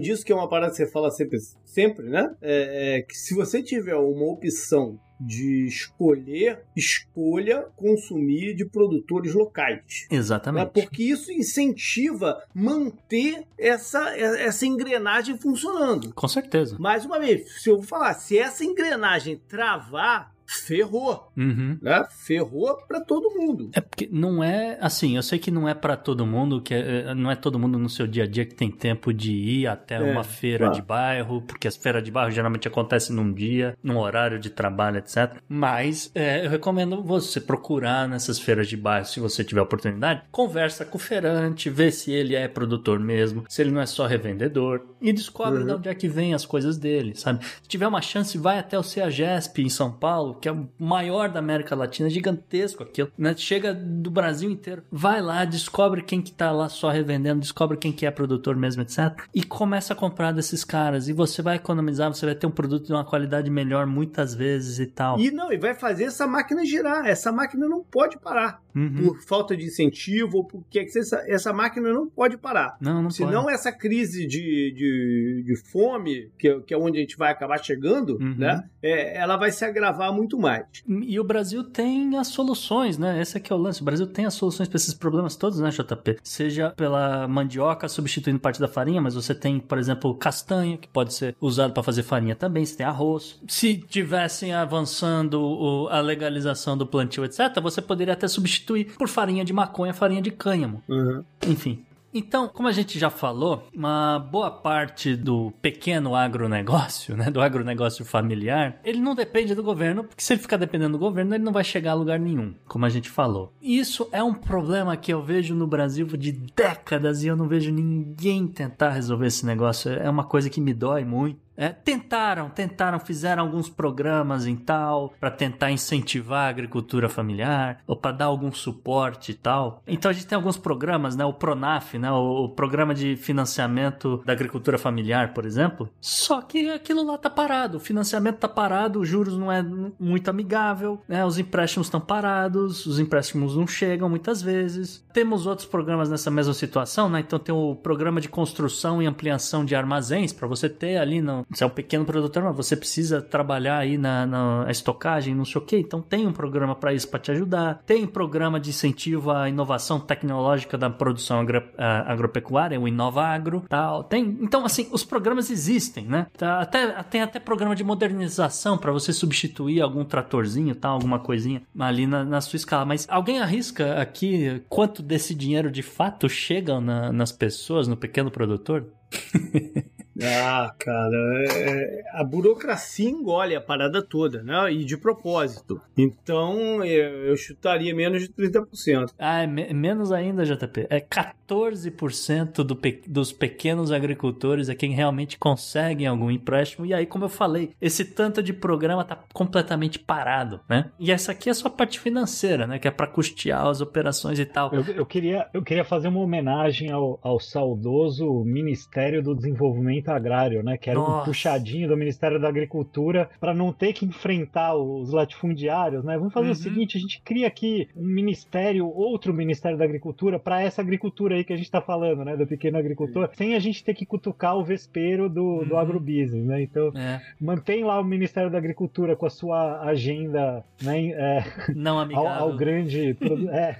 disso, que é uma parada que você fala sempre, sempre né? É, é que se você tiver uma opção de escolher, escolha consumir de produtores locais.
Exatamente. Né?
Porque isso incentiva manter essa, essa engrenagem funcionando.
Com certeza.
Mais uma vez, se eu falar, se essa engrenagem travar, ferrou.
Uhum.
Né? Ferrou para todo mundo.
É porque não é assim, eu sei que não é para todo mundo, que é, não é todo mundo no seu dia a dia que tem tempo de ir até é, uma feira claro. de bairro, porque as feiras de bairro geralmente acontecem num dia, num horário de trabalho, etc. Mas é, eu recomendo você procurar nessas feiras de bairro, se você tiver oportunidade, conversa com o feirante, vê se ele é produtor mesmo, se ele não é só revendedor, e descobre uhum. de onde é que vem as coisas dele, sabe? Se tiver uma chance, vai até o CEAGESP em São Paulo, que é o maior da América Latina, gigantesco aquilo, né? Chega do Brasil inteiro. Vai lá, descobre quem que tá lá só revendendo, descobre quem que é produtor mesmo, etc. E começa a comprar desses caras. E você vai economizar, você vai ter um produto de uma qualidade melhor muitas vezes e tal.
E não, e vai fazer essa máquina girar. Essa máquina não pode parar. Uhum. Por falta de incentivo ou por que essa, essa máquina não pode parar.
Não, não
Senão
pode.
essa crise de, de, de fome, que, que é onde a gente vai acabar chegando, uhum. né? É, ela vai se agravar muito mais.
E o Brasil tem as soluções, né? Esse aqui é o lance. O Brasil tem as soluções para esses problemas todos, né, JP? Seja pela mandioca substituindo parte da farinha, mas você tem, por exemplo, castanha, que pode ser usado para fazer farinha também. Você tem arroz. Se tivessem avançando a legalização do plantio, etc., você poderia até substituir por farinha de maconha, farinha de cânhamo.
Uhum.
Enfim, então, como a gente já falou, uma boa parte do pequeno agronegócio, né, do agronegócio familiar, ele não depende do governo, porque se ele ficar dependendo do governo, ele não vai chegar a lugar nenhum, como a gente falou. Isso é um problema que eu vejo no Brasil de décadas e eu não vejo ninguém tentar resolver esse negócio. É uma coisa que me dói muito. É, tentaram, tentaram, fizeram alguns programas em tal para tentar incentivar a agricultura familiar ou para dar algum suporte e tal. Então a gente tem alguns programas, né? O Pronaf, né? O, o, programa de financiamento da agricultura familiar, por exemplo. Só que aquilo lá tá parado, o financiamento tá parado, os juros não é muito amigável, né? Os empréstimos estão parados, os empréstimos não chegam muitas vezes. Temos outros programas nessa mesma situação, né? Então tem o programa de construção e ampliação de armazéns para você ter ali no você é um pequeno produtor, mas você precisa trabalhar aí na, na estocagem, não sei o que. Então tem um programa para isso, para te ajudar. Tem programa de incentivo à inovação tecnológica da produção agro, agropecuária, o Inovagro, tal. Tem, então assim, os programas existem, né? Tá, até tem até programa de modernização para você substituir algum tratorzinho, tal, alguma coisinha ali na, na, sua escala. Mas alguém arrisca aqui quanto desse dinheiro de fato chega na, nas pessoas, no pequeno produtor?
Ah, cara, é, a burocracia engole a parada toda, né? E de propósito. Então, é, eu chutaria menos de 30%.
Ah, é me menos ainda, JP. É 14% do pe dos pequenos agricultores é quem realmente conseguem algum empréstimo. E aí, como eu falei, esse tanto de programa tá completamente parado, né? E essa aqui é só a parte financeira, né? Que é para custear as operações e tal.
Eu, eu, queria, eu queria fazer uma homenagem ao, ao saudoso Ministério do Desenvolvimento agrário, né? Que era Nossa. um puxadinho do Ministério da Agricultura para não ter que enfrentar os latifundiários, né? Vamos fazer uhum. o seguinte: a gente cria aqui um ministério, outro Ministério da Agricultura para essa agricultura aí que a gente está falando, né? Do pequeno agricultor, sem a gente ter que cutucar o vespeiro do, uhum. do agrobusiness, né? Então, é. mantém lá o Ministério da Agricultura com a sua agenda, né? É,
não amigável.
Ao, ao grande. é,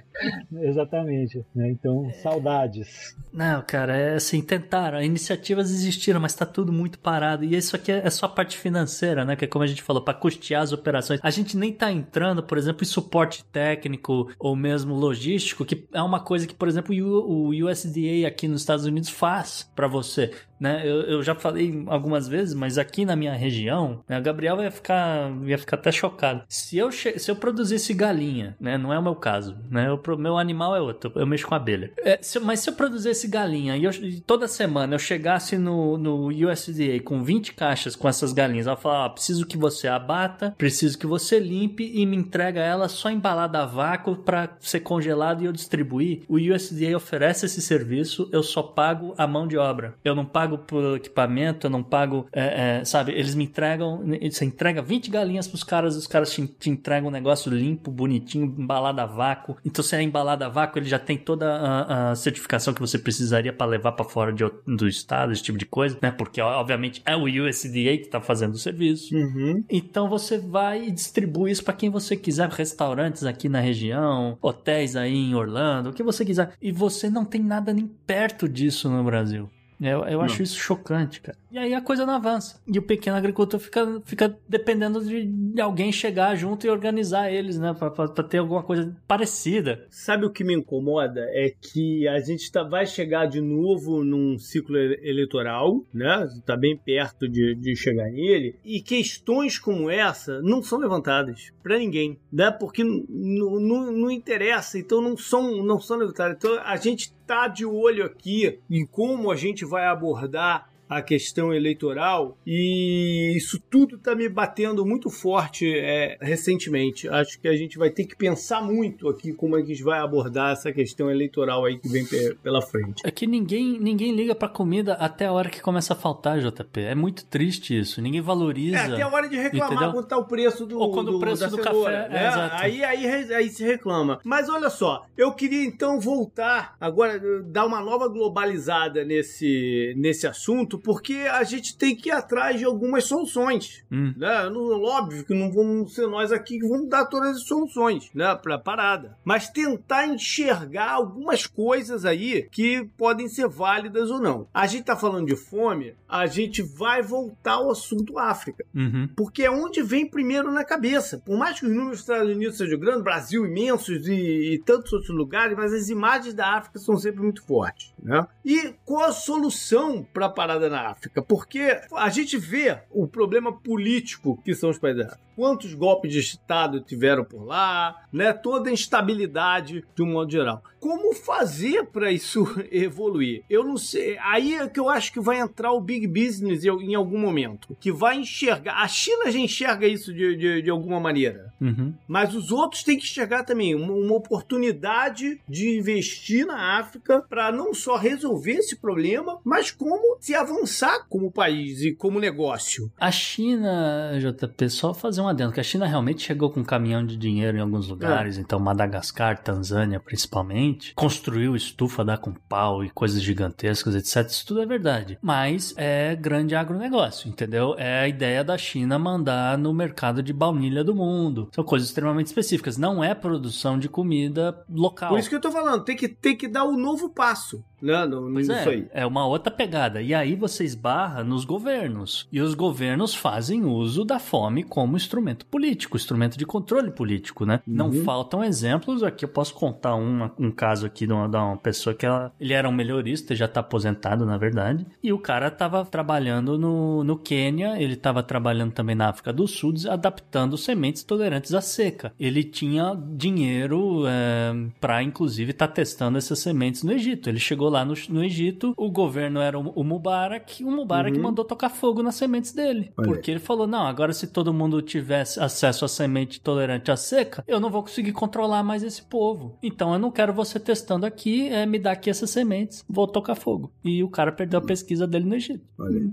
exatamente. Né? Então, saudades.
Não, cara, é assim, tentaram. Iniciativas existiram mas tá tudo muito parado. E isso aqui é, é só a parte financeira, né? Que é como a gente falou, para custear as operações. A gente nem tá entrando, por exemplo, em suporte técnico ou mesmo logístico, que é uma coisa que, por exemplo, o USDA aqui nos Estados Unidos faz para você. Né? Eu, eu já falei algumas vezes, mas aqui na minha região, né, a Gabriel ia ficar, ia ficar até chocado. Se eu, se eu produzisse galinha, né? Não é o meu caso, né? O meu animal é outro, eu mexo com abelha. É, se, mas se eu produzisse galinha e, eu, toda semana eu chegasse no, no USDA com 20 caixas com essas galinhas, ela falar, ah, preciso que você abata, preciso que você limpe e me entrega ela só embalada a vácuo para ser congelado e eu distribuir. O USDA oferece esse serviço, eu só pago a mão de obra. Eu não pago por equipamento, eu não pago, é, é, sabe? Eles me entregam, você entrega 20 galinhas pros caras, os caras te, te entregam um negócio limpo, bonitinho, embalado a vácuo. Então, se é embalado a vácuo, ele já tem toda a, a certificação que você precisaria para levar para fora de, do estado, esse tipo de coisa, né? Porque, obviamente, é o USDA que tá fazendo o serviço.
Uhum.
Então, você vai e distribui isso para quem você quiser, restaurantes aqui na região, hotéis aí em Orlando, o que você quiser. E você não tem nada nem perto disso no Brasil. Eu, eu acho isso chocante, cara. E aí a coisa não avança. E o pequeno agricultor fica, fica dependendo de, alguém chegar junto e organizar eles, né? Pra, pra, pra, ter alguma coisa parecida.
Sabe o que me incomoda? É que a gente tá, vai chegar de novo num ciclo eleitoral, né? Tá bem perto de, de chegar nele. E questões como essa não são levantadas para ninguém, né? Porque não interessa, então não são, não são levantadas. Então a gente tá de olho aqui em como a gente vai abordar a questão eleitoral e isso tudo está me batendo muito forte é, recentemente. Acho que a gente vai ter que pensar muito aqui como é que a gente vai abordar essa questão eleitoral aí que vem pela frente.
É que ninguém, ninguém liga para comida até a hora que começa a faltar, JP. É muito triste isso. Ninguém valoriza. É
até a hora de reclamar entendeu? quando tá o preço do
Ou quando
do,
o preço do café,
né? é, aí, aí, aí se reclama. Mas olha só, eu queria então voltar agora dar uma nova globalizada nesse nesse assunto porque a gente tem que ir atrás de algumas soluções. Hum. Né? Óbvio que não vamos ser nós aqui que vamos dar todas as soluções né, para a parada. Mas tentar enxergar algumas coisas aí que podem ser válidas ou não. A gente está falando de fome, a gente vai voltar ao assunto África.
Uhum.
Porque é onde vem primeiro na cabeça. Por mais que os números dos Estados Unidos sejam grandes, Brasil imensos e, e tantos outros lugares, mas as imagens da África são sempre muito fortes. Né? E qual a solução para a parada na África? Porque a gente vê o problema político que são os países da África. Quantos golpes de Estado tiveram por lá, né? Toda a instabilidade de um modo geral. Como fazer para isso evoluir? Eu não sei. Aí é que eu acho que vai entrar o big business em algum momento, que vai enxergar. A China já enxerga isso de, de, de alguma maneira,
uhum.
mas os outros têm que enxergar também uma, uma oportunidade de investir na África para não só resolver esse problema, mas como se avançar como país e como negócio.
A China, JP, só fazer um adendo, que a China realmente chegou com um caminhão de dinheiro em alguns lugares, é. então Madagascar, Tanzânia principalmente, construiu estufa da com pau e coisas gigantescas, etc. Isso tudo é verdade. Mas é grande agronegócio, entendeu? É a ideia da China mandar no mercado de baunilha do mundo. São coisas extremamente específicas. Não é produção de comida local.
Por isso que eu tô falando, tem que, tem que dar o um novo passo. Né, no,
pois
é,
aí. é uma outra pegada. E aí você esbarra nos governos. E os governos fazem uso da fome como instrumento político, instrumento de controle político, né? Uhum. Não faltam exemplos. Aqui eu posso contar um, um caso aqui de uma, de uma pessoa que ela, ele era um melhorista, já tá aposentado, na verdade. E o cara tava trabalhando no, no Quênia, ele tava trabalhando também na África do Sul, adaptando sementes tolerantes à seca. Ele tinha dinheiro é, para inclusive, estar tá testando essas sementes no Egito. Ele chegou lá no, no Egito, o governo era o, o Mubarak, o Mubarak uhum. mandou tocar fogo nas sementes dele. Olha. Porque ele falou: não, agora se todo mundo tivesse acesso à semente tolerante à seca, eu não vou conseguir controlar mais esse povo. Então eu não quero você testando aqui, é, me dar aqui essas sementes, vou tocar fogo. E o cara perdeu a pesquisa dele no Egito.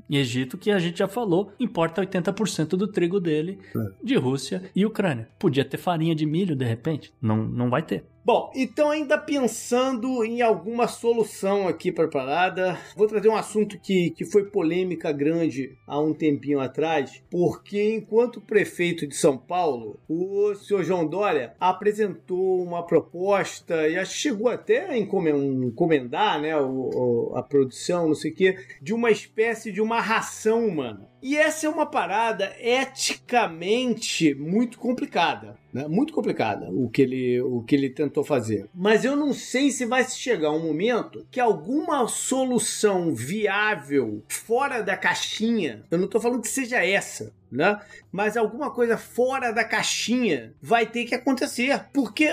E Egito, que a gente já falou, importa 80% do trigo dele é. de Rússia e Ucrânia. Podia ter farinha de milho de repente? Não, não vai ter.
Bom, então ainda pensando em alguma solução aqui para a parada, vou trazer um assunto que, que foi polêmica grande há um tempinho atrás, porque enquanto prefeito de São Paulo, o senhor João Dória apresentou uma proposta e chegou até a encomendar né, a produção, não sei o quê, de uma espécie de uma ração humana E essa é uma parada eticamente muito complicada. Né? Muito complicada o que, ele, o que ele tentou fazer. Mas eu não sei se vai chegar um momento que alguma solução viável fora da caixinha, eu não estou falando que seja essa, né? Mas alguma coisa fora da caixinha vai ter que acontecer, porque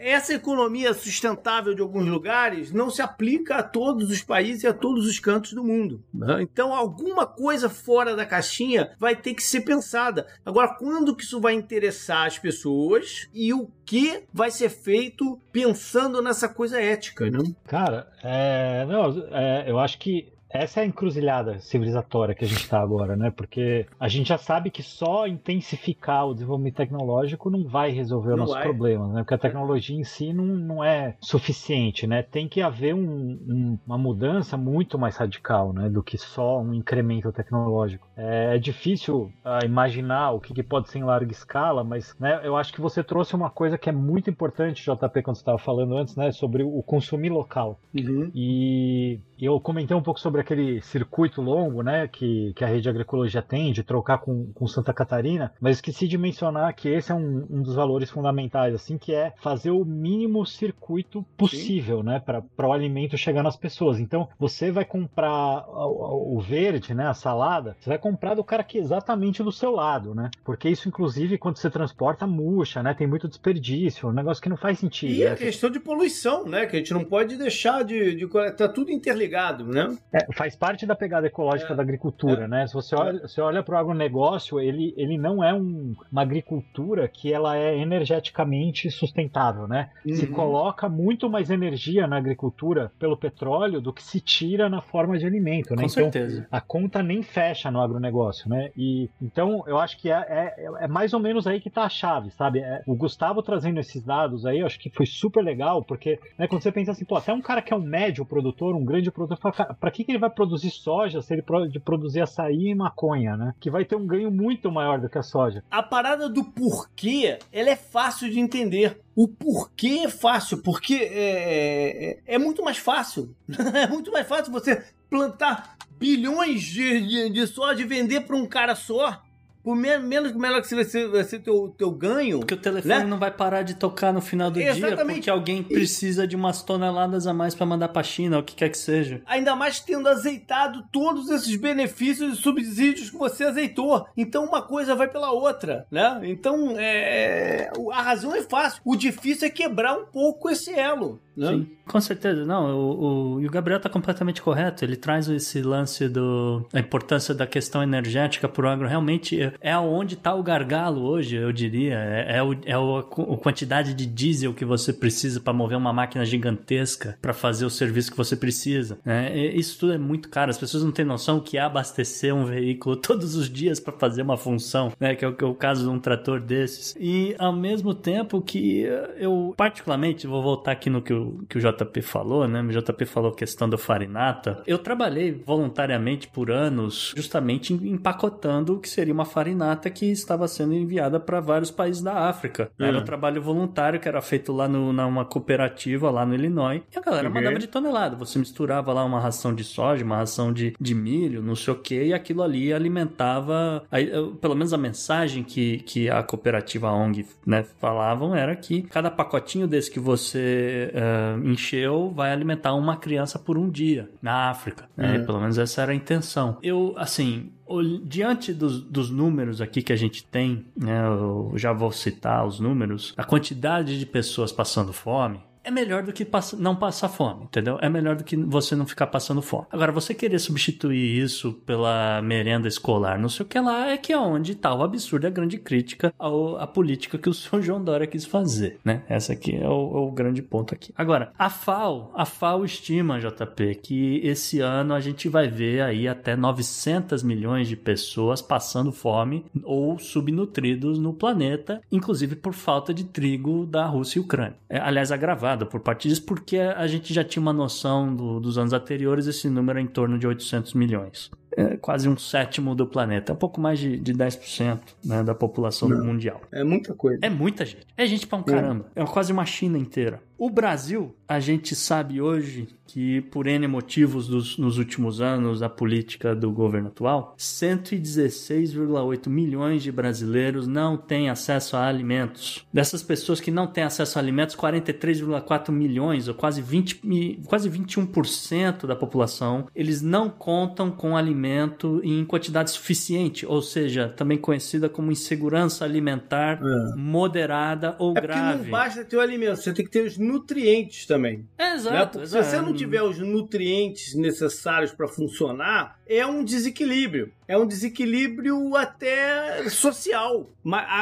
essa economia sustentável de alguns lugares não se aplica a todos os países e a todos os cantos do mundo. Né? Então, alguma coisa fora da caixinha vai ter que ser pensada. Agora, quando que isso vai interessar as pessoas e o que vai ser feito pensando nessa coisa ética, né?
Cara, é, não, é, eu acho que essa é a encruzilhada civilizatória que a gente está agora, né? Porque a gente já sabe que só intensificar o desenvolvimento tecnológico não vai resolver os nossos vai. problemas, né? Porque a tecnologia em si não, não é suficiente, né? Tem que haver um, um, uma mudança muito mais radical, né? Do que só um incremento tecnológico. É, é difícil uh, imaginar o que, que, pode ser em larga escala, mas né, eu acho que você trouxe uma coisa que é muito importante, JP, quando você estava falando antes, né? Sobre o consumir local. Uhum. E eu comentei um pouco sobre aquele circuito longo, né, que, que a rede de agroecologia tem, de trocar com, com Santa Catarina, mas esqueci de mencionar que esse é um, um dos valores fundamentais, assim, que é fazer o mínimo circuito possível, Sim. né, para o alimento chegar nas pessoas. Então, você vai comprar o, o, verde, né, a salada, você vai comprar do cara que é exatamente do seu lado, né, porque isso, inclusive, quando você transporta, murcha, né, tem muito desperdício, um negócio que não faz sentido.
E
né?
a questão de poluição, né, que a gente não pode deixar de... de tá tudo interligado, né?
É, faz parte da pegada ecológica é, da agricultura, é, né? Se você olha, você olha para o agronegócio, ele, ele não é um, uma agricultura que ela é energeticamente sustentável, né? Uhum. Se coloca muito mais energia na agricultura pelo petróleo do que se tira na forma de alimento, né?
Com então, certeza.
a conta nem fecha no agronegócio, né? E então eu acho que é, é, é mais ou menos aí que está a chave, sabe? É, o Gustavo trazendo esses dados aí, eu acho que foi super legal, porque né, quando você pensa assim, pô, até um cara que é um médio produtor, um grande produtor, para que, que ele vai produzir soja se ele pode produzir açaí e maconha, né? Que vai ter um ganho muito maior do que a soja.
A parada do porquê, ela é fácil de entender. O porquê é fácil, porque é, é, é muito mais fácil. é muito mais fácil você plantar bilhões de, de, de soja e vender para um cara só por menos melhor que vai ser, vai ser teu, teu ganho.
Porque o telefone né? não vai parar de tocar no final do Exatamente. dia porque alguém precisa de umas toneladas a mais para mandar pra China, o que quer que seja.
Ainda mais tendo azeitado todos esses benefícios e subsídios que você azeitou. Então uma coisa vai pela outra, né? Então é... a razão é fácil. O difícil é quebrar um pouco esse elo. Né? Sim,
com certeza. Não, o, o, e o Gabriel está completamente correto. Ele traz esse lance do a importância da questão energética para o agro. Realmente é, onde está o gargalo hoje, eu diria. É, é, o, é a quantidade de diesel que você precisa para mover uma máquina gigantesca para fazer o serviço que você precisa. Né? Isso tudo é muito caro. As pessoas não têm noção que é abastecer um veículo todos os dias para fazer uma função, né? Que é o, que é o caso de um trator desses. E ao mesmo tempo que eu, particularmente, vou voltar aqui no que o que o JP falou, né? O JP falou a questão do farinata. Eu trabalhei voluntariamente por anos justamente empacotando o que seria uma farinata que estava sendo enviada para vários países da África. Uhum. Era um trabalho voluntário que era feito lá no, numa cooperativa lá no Illinois. E a galera uhum. mandava de tonelada. Você misturava lá uma ração de soja, uma ração de, de milho, não sei o que, e aquilo ali alimentava. Aí, pelo menos a mensagem que, que a cooperativa ONG né, falavam era que cada pacotinho desse que você uh, encheu vai alimentar uma criança por um dia na África. Né? Uhum. Pelo menos essa era a intenção. Eu, assim, diante dos, dos, números aqui que a gente tem, né, eu já vou citar os números, a quantidade de pessoas passando fome, é melhor do que não passar fome, entendeu? É melhor do que você não ficar passando fome. Agora, você querer substituir isso pela merenda escolar, não sei o que lá, é que é onde tá o absurdo, a grande crítica ao, à política que o Sr. João Dória quis fazer, né? Essa aqui é o, é o grande ponto aqui. Agora, a FAO, a FAO estima, JP, que esse ano a gente vai ver aí até 900 milhões de pessoas passando fome ou subnutridos no planeta, inclusive por falta de trigo da Rússia e Ucrânia. É, aliás, agravado por parte disso, porque a gente já tinha uma noção do, dos anos anteriores, esse número é em torno de 800 milhões. É quase um sétimo do planeta, é um pouco mais de, de 10% né, da população Não, mundial.
É muita coisa.
É muita gente. É gente pra um caramba. É, é quase uma China inteira. O Brasil, a gente sabe hoje que, por N motivos dos, nos últimos anos da política do governo atual, 116,8 milhões de brasileiros não têm acesso a alimentos. Dessas pessoas que não têm acesso a alimentos, 43,4 milhões, ou quase, 20, quase 21% da população, eles não contam com alimento em quantidade suficiente, ou seja, também conhecida como insegurança alimentar é. moderada ou
é
grave.
Não basta ter o alimento, você tem que ter os nutrientes também.
Exato.
Né?
exato.
Se você não tiver os nutrientes necessários para funcionar, é um desequilíbrio. É um desequilíbrio até social.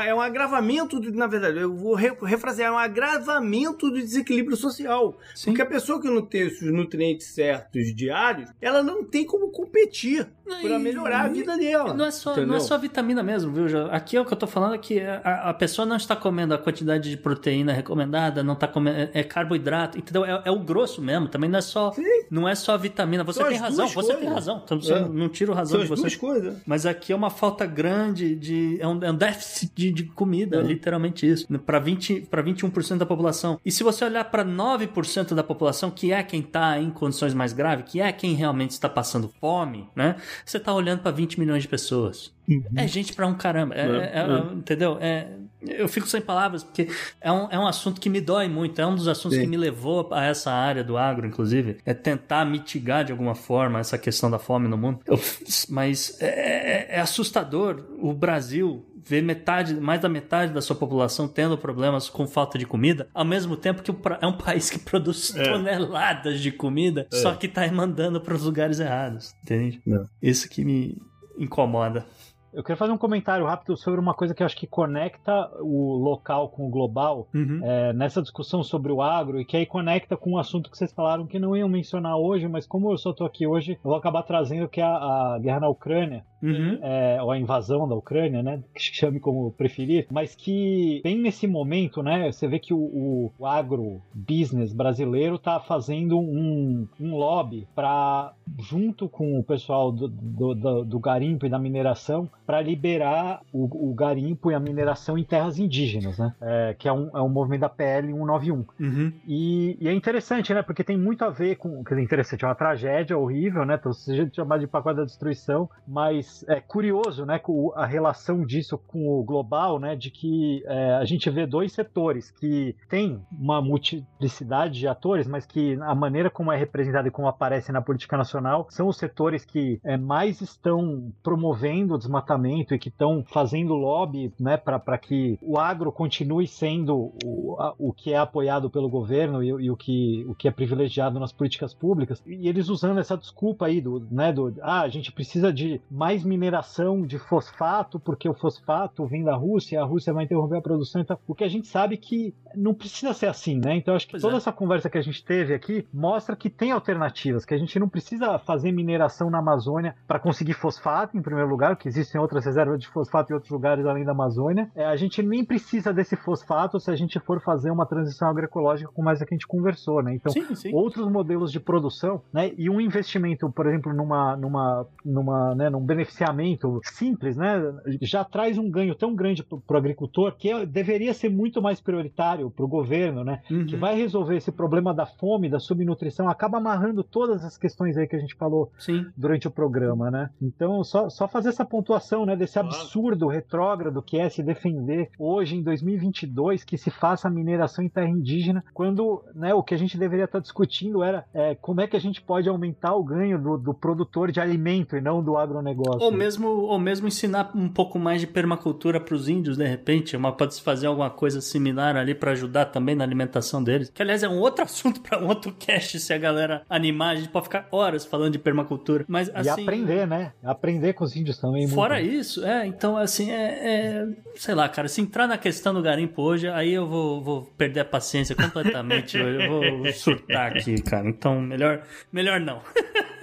É um agravamento, na verdade, eu vou refrasear, é um agravamento do desequilíbrio social. Sim. Porque a pessoa que não tem os nutrientes certos diários, ela não tem como competir para melhorar a vida dela.
Não é só, não é só vitamina mesmo, viu? Aqui é o que eu tô falando é que a, a pessoa não está comendo a quantidade de proteína recomendada, não está comendo. É, é carboidrato, entendeu? É, é, o grosso mesmo. Também não é só. Sim. Não é só vitamina. Você tem razão, você coisas. tem razão. Então, é. não tiro razão São de você.
Duas coisas.
Mas aqui é uma falta grande de. É um, é um déficit de, de comida, é. literalmente isso. Para 20, para 21% da população. E se você olhar para 9% da população, que é quem está em condições mais graves, que é quem realmente está passando fome, né? Você está olhando para 20 milhões de pessoas. Uhum. É gente pra um caramba. É, é, é, é, entendeu? É, eu fico sem palavras, porque é um, é um assunto que me dói muito. É um dos assuntos Sim. que me levou a essa área do agro, inclusive. É tentar mitigar de alguma forma essa questão da fome no mundo. Eu, mas é, é assustador o Brasil ver metade, mais da metade da sua população tendo problemas com falta de comida, ao mesmo tempo que é um país que produz é. toneladas de comida, é. só que está mandando para os lugares errados, entende? É. Isso que me incomoda.
Eu quero fazer um comentário rápido sobre uma coisa que eu acho que conecta o local com o global uhum. é, nessa discussão sobre o agro e que aí conecta com um assunto que vocês falaram que não iam mencionar hoje, mas como eu só estou aqui hoje, eu vou acabar trazendo que é a, a guerra na Ucrânia uhum. é, ou a invasão da Ucrânia, né? Que chame como preferir, mas que tem nesse momento, né? Você vê que o, o agro business brasileiro está fazendo um, um lobby para, junto com o pessoal do, do, do, do garimpo e da mineração, para liberar o, o, garimpo e a mineração em terras indígenas, né? É, que é um, é um movimento da PL 191. Uhum. E, e, é interessante, né? Porque tem muito a ver com. Quer dizer, interessante, é uma tragédia horrível, né? Então, se a gente chamar de pacote da destruição, mas é curioso, né, a relação disso com o global, né, de que é, a gente vê dois setores que têm uma multiplicidade de atores, mas que a maneira como é representado e como aparece na política nacional são os setores que é, mais estão promovendo o desmatamento e que estão fazendo lobby, né, para que o agro continue sendo o, a, o que é apoiado pelo governo e, e, o, que, o que é privilegiado nas políticas públicas. E eles usando essa desculpa aí do, né, do ah, a gente precisa de mais mais mineração de fosfato, porque o fosfato vem da Rússia, a Rússia vai interromper a produção. Então, o que a gente sabe que não precisa ser assim, né? Então, acho que pois toda é. essa conversa que a gente teve aqui mostra que tem alternativas, que a gente não precisa fazer mineração na Amazônia para conseguir fosfato, em primeiro lugar, que existem outras reservas de fosfato em outros lugares além da Amazônia. É, a gente nem precisa desse fosfato se a gente for fazer uma transição agroecológica como essa que a gente conversou, né? Então, sim, sim. outros modelos de produção, né? E um investimento, por exemplo, numa, numa, numa, né, num benefício beneficiamento simples, né, já traz um ganho tão grande para o agricultor que é, deveria ser muito mais prioritário para o governo, né, uhum. que vai resolver esse problema da fome, da subnutrição, acaba amarrando todas as questões aí que a gente falou Sim. durante o programa, né. Então, só, só fazer essa pontuação, né, desse absurdo retrógrado que é se defender hoje em 2022 que se faça mineração em terra indígena, quando, né, o que a gente deveria estar discutindo era é, como é que a gente pode aumentar o ganho do, do produtor de alimento e não do agronegócio.
Ou mesmo, ou mesmo ensinar um pouco mais de permacultura para os índios, de repente. Uma, pode se fazer alguma coisa similar ali para ajudar também na alimentação deles. Que, aliás, é um outro assunto para um outro cast se a galera animar. A gente pode ficar horas falando de permacultura. Mas, assim,
e aprender, né? Aprender com os índios também.
Fora muito. isso, é. Então, assim, é, é, Sei lá, cara. Se entrar na questão do garimpo hoje, aí eu vou, vou perder a paciência completamente. eu vou surtar aqui, cara. Então, melhor, melhor não.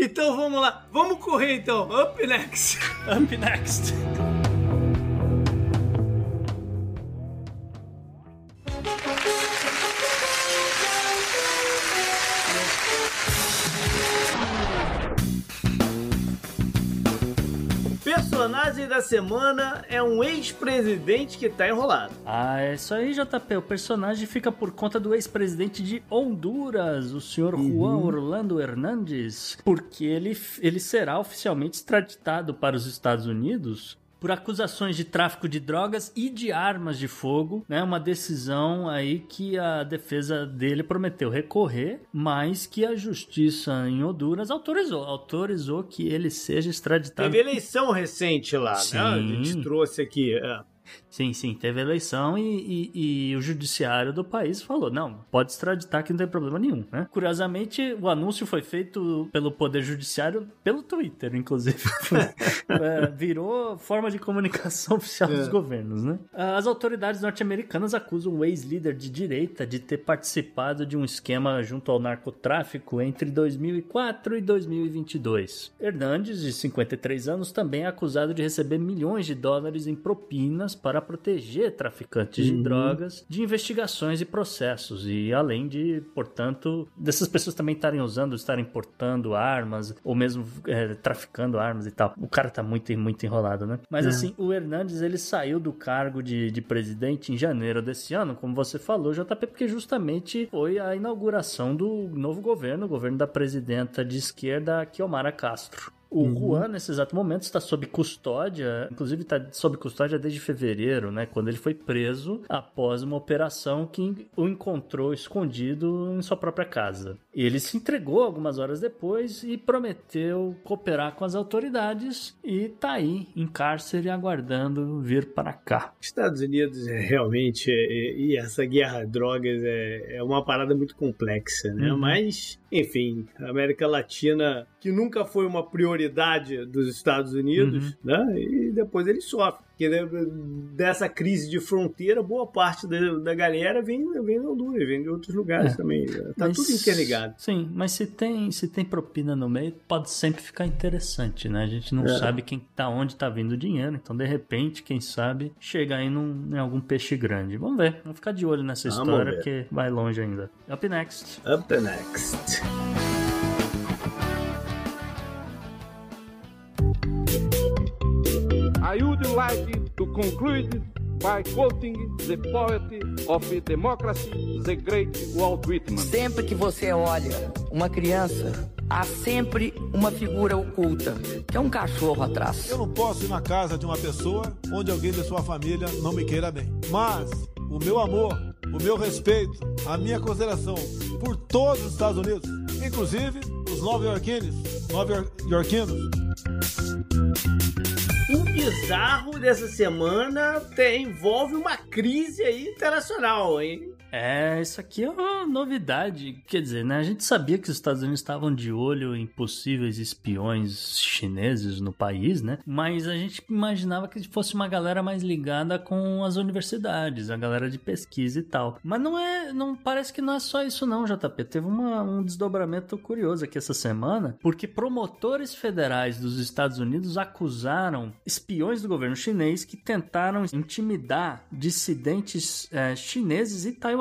Então vamos lá. Vamos correr então. Up next.
Up next.
Personagem da semana é um ex-presidente que tá enrolado.
Ah, é isso aí, JP. O personagem fica por conta do ex-presidente de Honduras, o senhor uhum. Juan Orlando Hernandes, porque ele, ele será oficialmente extraditado para os Estados Unidos por acusações de tráfico de drogas e de armas de fogo, né? Uma decisão aí que a defesa dele prometeu recorrer, mas que a justiça em Honduras autorizou, autorizou que ele seja extraditado.
Teve eleição recente lá, Sim. né? A gente trouxe aqui. É.
Sim, sim, teve eleição e, e, e, o judiciário do país falou: não, pode extraditar que não tem problema nenhum, né? Curiosamente, o anúncio foi feito pelo Poder Judiciário pelo Twitter, inclusive. é, virou forma de comunicação oficial é. dos governos, né? As autoridades norte-americanas acusam o ex-líder de direita de ter participado de um esquema junto ao narcotráfico entre 2004 e 2022. Hernandes, de 53 anos, também é acusado de receber milhões de dólares em propinas para proteger traficantes uhum. de drogas de investigações e processos. E além de, portanto, dessas pessoas também estarem usando, estarem portando armas, ou mesmo é, traficando armas e tal. O cara tá muito, muito enrolado, né? Mas uhum. assim, o Hernandes ele saiu do cargo de, de presidente em janeiro desse ano, como você falou, JP, porque justamente foi a inauguração do novo governo, o governo da presidenta de esquerda, Kiomara Castro. O uhum. Juan, nesse exato momento, está sob custódia, inclusive está sob custódia desde fevereiro, né? Quando ele foi preso após uma operação que o encontrou escondido em sua própria casa. Ele se entregou algumas horas depois e prometeu cooperar com as autoridades e tá aí em cárcere aguardando vir para cá.
Estados Unidos é realmente é, e essa guerra a drogas é, é uma parada muito complexa, né? Uhum. Mas enfim, a América Latina, que nunca foi uma prioridade dos Estados Unidos, uhum. né? E depois ele sofre. Porque dessa crise de fronteira, boa parte da, da galera vem, vem da Honduras, vem de outros lugares é. também. Tá mas, tudo interligado.
Sim, mas se tem, se tem propina no meio, pode sempre ficar interessante, né? A gente não é. sabe quem tá onde tá vindo o dinheiro. Então, de repente, quem sabe, chega aí num, em algum peixe grande. Vamos ver, vamos ficar de olho nessa história, porque vai longe ainda. Up next.
Up next.
I would like to conclude by quoting the poet of democracy, the great Walt Whitman.
Sempre que você olha uma criança, há sempre uma figura oculta, que é um cachorro atrás.
Eu não posso ir na casa de uma pessoa onde alguém de sua família não me queira bem. Mas o meu amor, o meu respeito, a minha consideração por todos os Estados Unidos, inclusive os nova-iorquinos, nova-iorquinos,
o bizarro dessa semana envolve uma crise aí internacional, hein?
É, isso aqui é uma novidade. Quer dizer, né? A gente sabia que os Estados Unidos estavam de olho em possíveis espiões chineses no país, né? Mas a gente imaginava que fosse uma galera mais ligada com as universidades, a galera de pesquisa e tal. Mas não é, não parece que não é só isso não, JP. Teve uma, um desdobramento curioso aqui essa semana, porque promotores federais dos Estados Unidos acusaram espiões do governo chinês que tentaram intimidar dissidentes é, chineses e taiwaneses,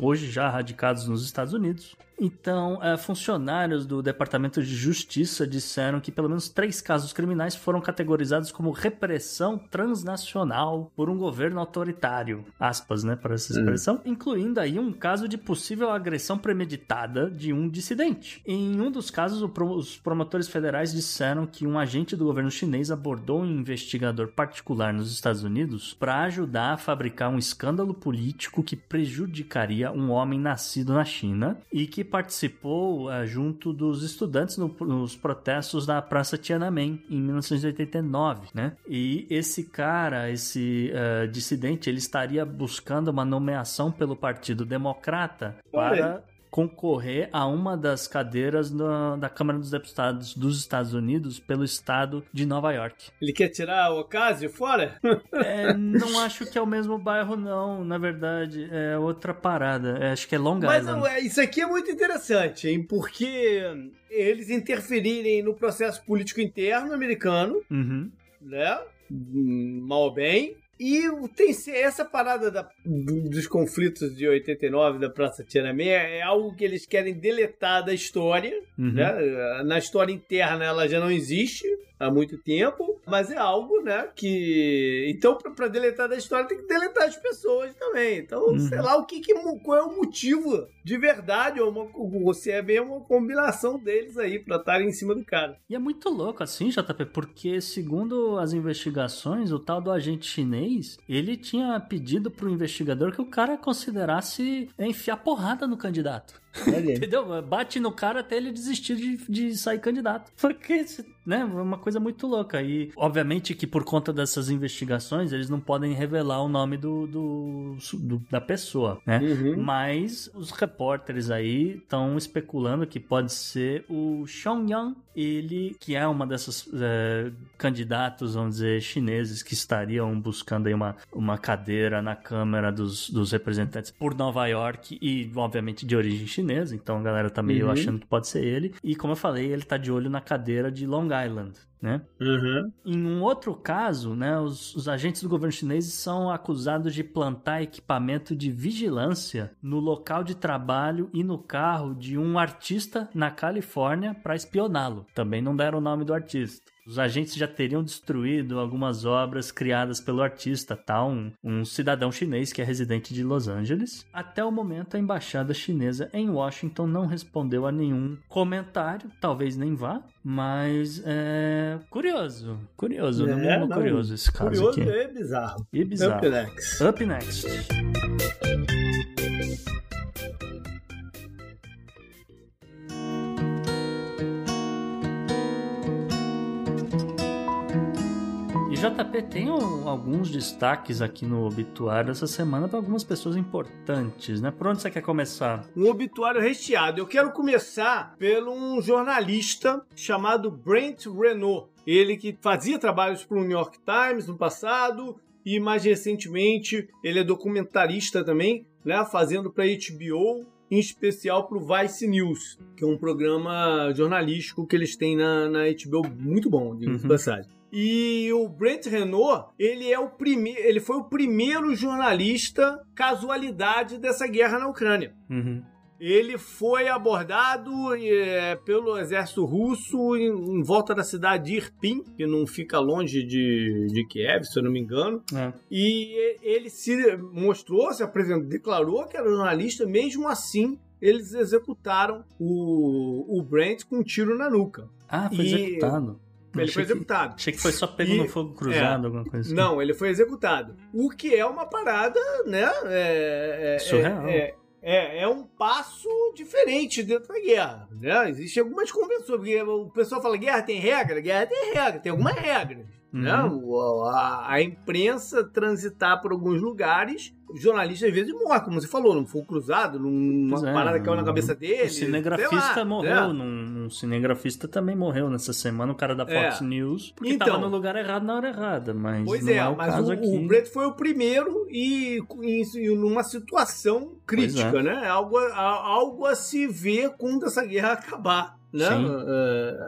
hoje já radicados nos Estados Unidos, então, é, funcionários do Departamento de Justiça disseram que pelo menos três casos criminais foram categorizados como repressão transnacional por um governo autoritário. Aspas, né, para essa expressão. Hum. Incluindo aí um caso de possível agressão premeditada de um dissidente. Em um dos casos, os promotores federais disseram que um agente do governo chinês abordou um investigador particular nos Estados Unidos para ajudar a fabricar um escândalo político que prejudicaria um homem nascido na China e que participou uh, junto dos estudantes no, nos protestos da Praça Tiananmen em 1989, né? E esse cara, esse uh, dissidente, ele estaria buscando uma nomeação pelo Partido Democrata para concorrer a uma das cadeiras da, da Câmara dos Deputados dos Estados Unidos pelo estado de Nova York.
Ele quer tirar o Ocasio fora?
É, não acho que é o mesmo bairro, não. Na verdade, é outra parada. É, acho que é Long Mas, Island.
Mas isso aqui é muito interessante, hein? Porque eles interferirem no processo político interno americano,
uhum.
né? Mal ou bem, e tem essa parada da, dos conflitos de 89 da Praça Tiananmen é algo que eles querem deletar da história. Uhum. Né? Na história interna ela já não existe há muito tempo. Mas é algo, né, que... Então, pra, pra deletar da história, tem que deletar as pessoas também. Então, uhum. sei lá o que, que qual é o motivo de verdade, ou, uma, ou se é bem uma combinação deles aí pra estarem em cima do cara.
E é muito louco assim, JP, porque segundo as investigações, o tal do agente chinês, ele tinha pedido pro investigador que o cara considerasse enfiar porrada no candidato. Entendeu? Bate no cara até ele desistir de, de sair candidato. Porque, né? Uma coisa muito louca. E, obviamente, que por conta dessas investigações, eles não podem revelar o nome do, do, do da pessoa, né? Uhum. Mas os repórteres aí estão especulando que pode ser o Xiaoyang, ele que é uma dessas é, candidatos, vamos dizer, chineses que estariam buscando aí uma, uma cadeira na Câmara dos, dos Representantes por Nova York e, obviamente, de origem chinesa chinesa, então a galera tá meio uhum. achando que pode ser ele. E como eu falei, ele tá de olho na cadeira de Long Island. Né?
Uhum.
Em um outro caso, né, os, os, agentes do governo chinês são acusados de plantar equipamento de vigilância no local de trabalho e no carro de um artista na Califórnia para espioná-lo. Também não deram o nome do artista. Os agentes já teriam destruído algumas obras criadas pelo artista, tal, um, um, cidadão chinês que é residente de Los Angeles. Até o momento, a embaixada chinesa em Washington não respondeu a nenhum comentário, talvez nem vá, mas é curioso, curioso, é, no mínimo não, curioso esse caso
curioso
aqui.
e bizarro.
E bizarro.
Up next.
Up next. JP tem alguns destaques aqui no obituário essa semana para algumas pessoas importantes, né? Por onde você quer começar?
Um obituário recheado. Eu quero começar pelo um jornalista chamado Brent Renault. Ele que fazia trabalhos para o New York Times no passado e mais recentemente ele é documentarista também, né? Fazendo para HBO em especial para o Vice News, que é um programa jornalístico que eles têm na, na HBO muito bom, de uhum. passagem. E o Brent Renault, ele é o primeiro, ele foi o primeiro jornalista casualidade dessa guerra na Ucrânia.
Uhum.
Ele foi abordado é, pelo exército russo em, em, volta da cidade de Irpin, que não fica longe de, de Kiev, se eu não me engano.
É.
E ele se mostrou, se apresentou, declarou que era jornalista, mesmo assim eles executaram o, o Brent com um tiro na nuca.
Ah, foi e, executado.
Ele foi executado.
achei que foi só pego e, no fogo cruzado, é, alguma coisa assim.
Não, ele foi executado. O que é uma parada, né? É, é,
Surreal.
É, é, é, um passo diferente dentro da guerra. Né? Existem algumas convenções. Porque o pessoal fala: guerra tem regra? Guerra tem regra, tem algumas regras. Né? Uhum. Né? A, a imprensa transitar por alguns lugares jornalista às vezes morre, como você falou, não foi cruzado, numa é, parada que caiu na cabeça dele. O
cinegrafista lá, morreu, né? num, um cinegrafista também morreu nessa semana, o cara da Fox é. News, porque então, tava no lugar errado na hora errada, mas
Pois é,
é
o mas o, o Brett foi o primeiro e, e, numa situação crítica, é. né? Algo, algo a se ver quando essa guerra acabar. Né?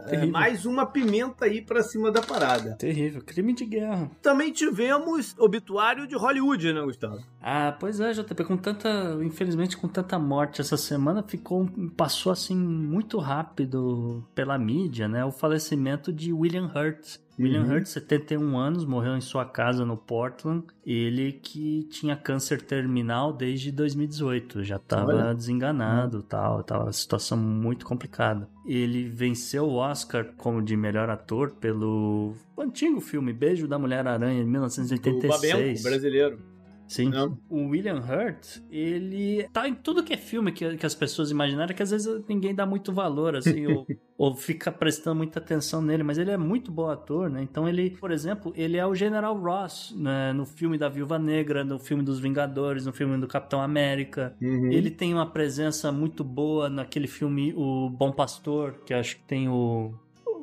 É, é mais uma pimenta aí pra cima da parada.
Terrível, crime de guerra.
Também tivemos obituário de Hollywood, né, Gustavo?
Ah, pois é, JP, com tanta, infelizmente com tanta morte essa semana, ficou, passou assim muito rápido pela mídia, né, o falecimento de William Hurt, William uhum. Hurt, 71 anos, morreu em sua casa no Portland. Ele que tinha câncer terminal desde 2018, já estava desenganado, uhum. tal, tava situação muito complicada. Ele venceu o Oscar como de melhor ator pelo antigo filme Beijo da Mulher Aranha de 1986. O
Babenco, brasileiro.
Sim. Não. O William Hurt, ele tá em tudo que é filme que, que as pessoas imaginaram, que às vezes ninguém dá muito valor, assim, ou, ou fica prestando muita atenção nele, mas ele é muito bom ator, né? Então ele, por exemplo, ele é o General Ross né? no filme da Viúva Negra, no filme dos Vingadores, no filme do Capitão América. Uhum. Ele tem uma presença muito boa naquele filme O Bom Pastor, que acho que tem o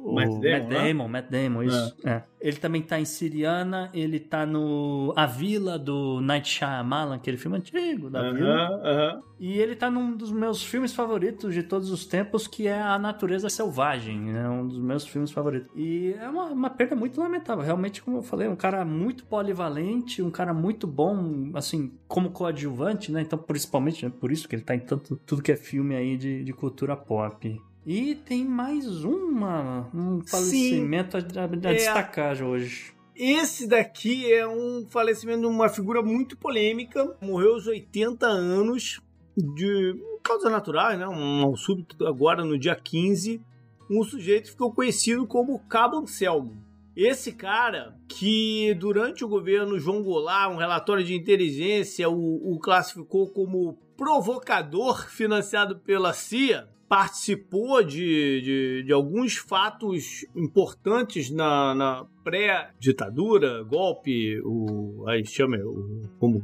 o Matt Damon, Matt Damon, né? Matt Damon isso. É. É. Ele também tá em Siriana, ele tá no A Vila do Night Shyamalan, aquele filme antigo da uh -huh, Vila. Uh -huh. E ele tá num dos meus filmes favoritos de todos os tempos, que é A Natureza Selvagem. É um dos meus filmes favoritos. E é uma, uma perda muito lamentável. Realmente, como eu falei, um cara muito polivalente, um cara muito bom, assim, como coadjuvante, né? Então, principalmente, né? por isso que ele tá em tanto, tudo que é filme aí de, de cultura pop. E tem mais uma, um falecimento Sim, a, a, a é, destacar hoje.
Esse daqui é um falecimento de uma figura muito polêmica. Morreu aos 80 anos de causas naturais, né? Um mal súbito agora no dia 15. Um sujeito ficou conhecido como Cabo Anselmo. Esse cara, que durante o governo João Goulart, um relatório de inteligência o, o classificou como provocador financiado pela CIA, participou de, de, de, alguns fatos importantes na, na pré-ditadura, golpe, o, aí chama o, como,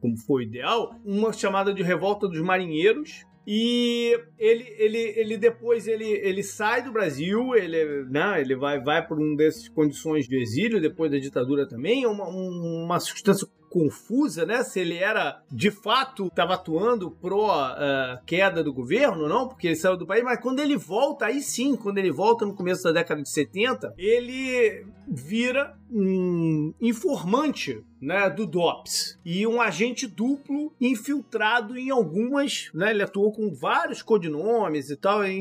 como foi ideal, uma chamada de Revolta dos Marinheiros, e ele, ele, ele depois ele, ele sai do Brasil, ele, né, ele vai, vai por uma dessas condições de exílio, depois da ditadura também, uma, uma substância confusa, né? Se ele era de fato estava atuando pro uh, queda do governo, não, porque ele saiu do país, mas quando ele volta, aí sim, quando ele volta no começo da década de 70, ele vira um informante né, do DOPS e um agente duplo infiltrado em algumas, né, ele atuou com vários codinomes e tal, eh,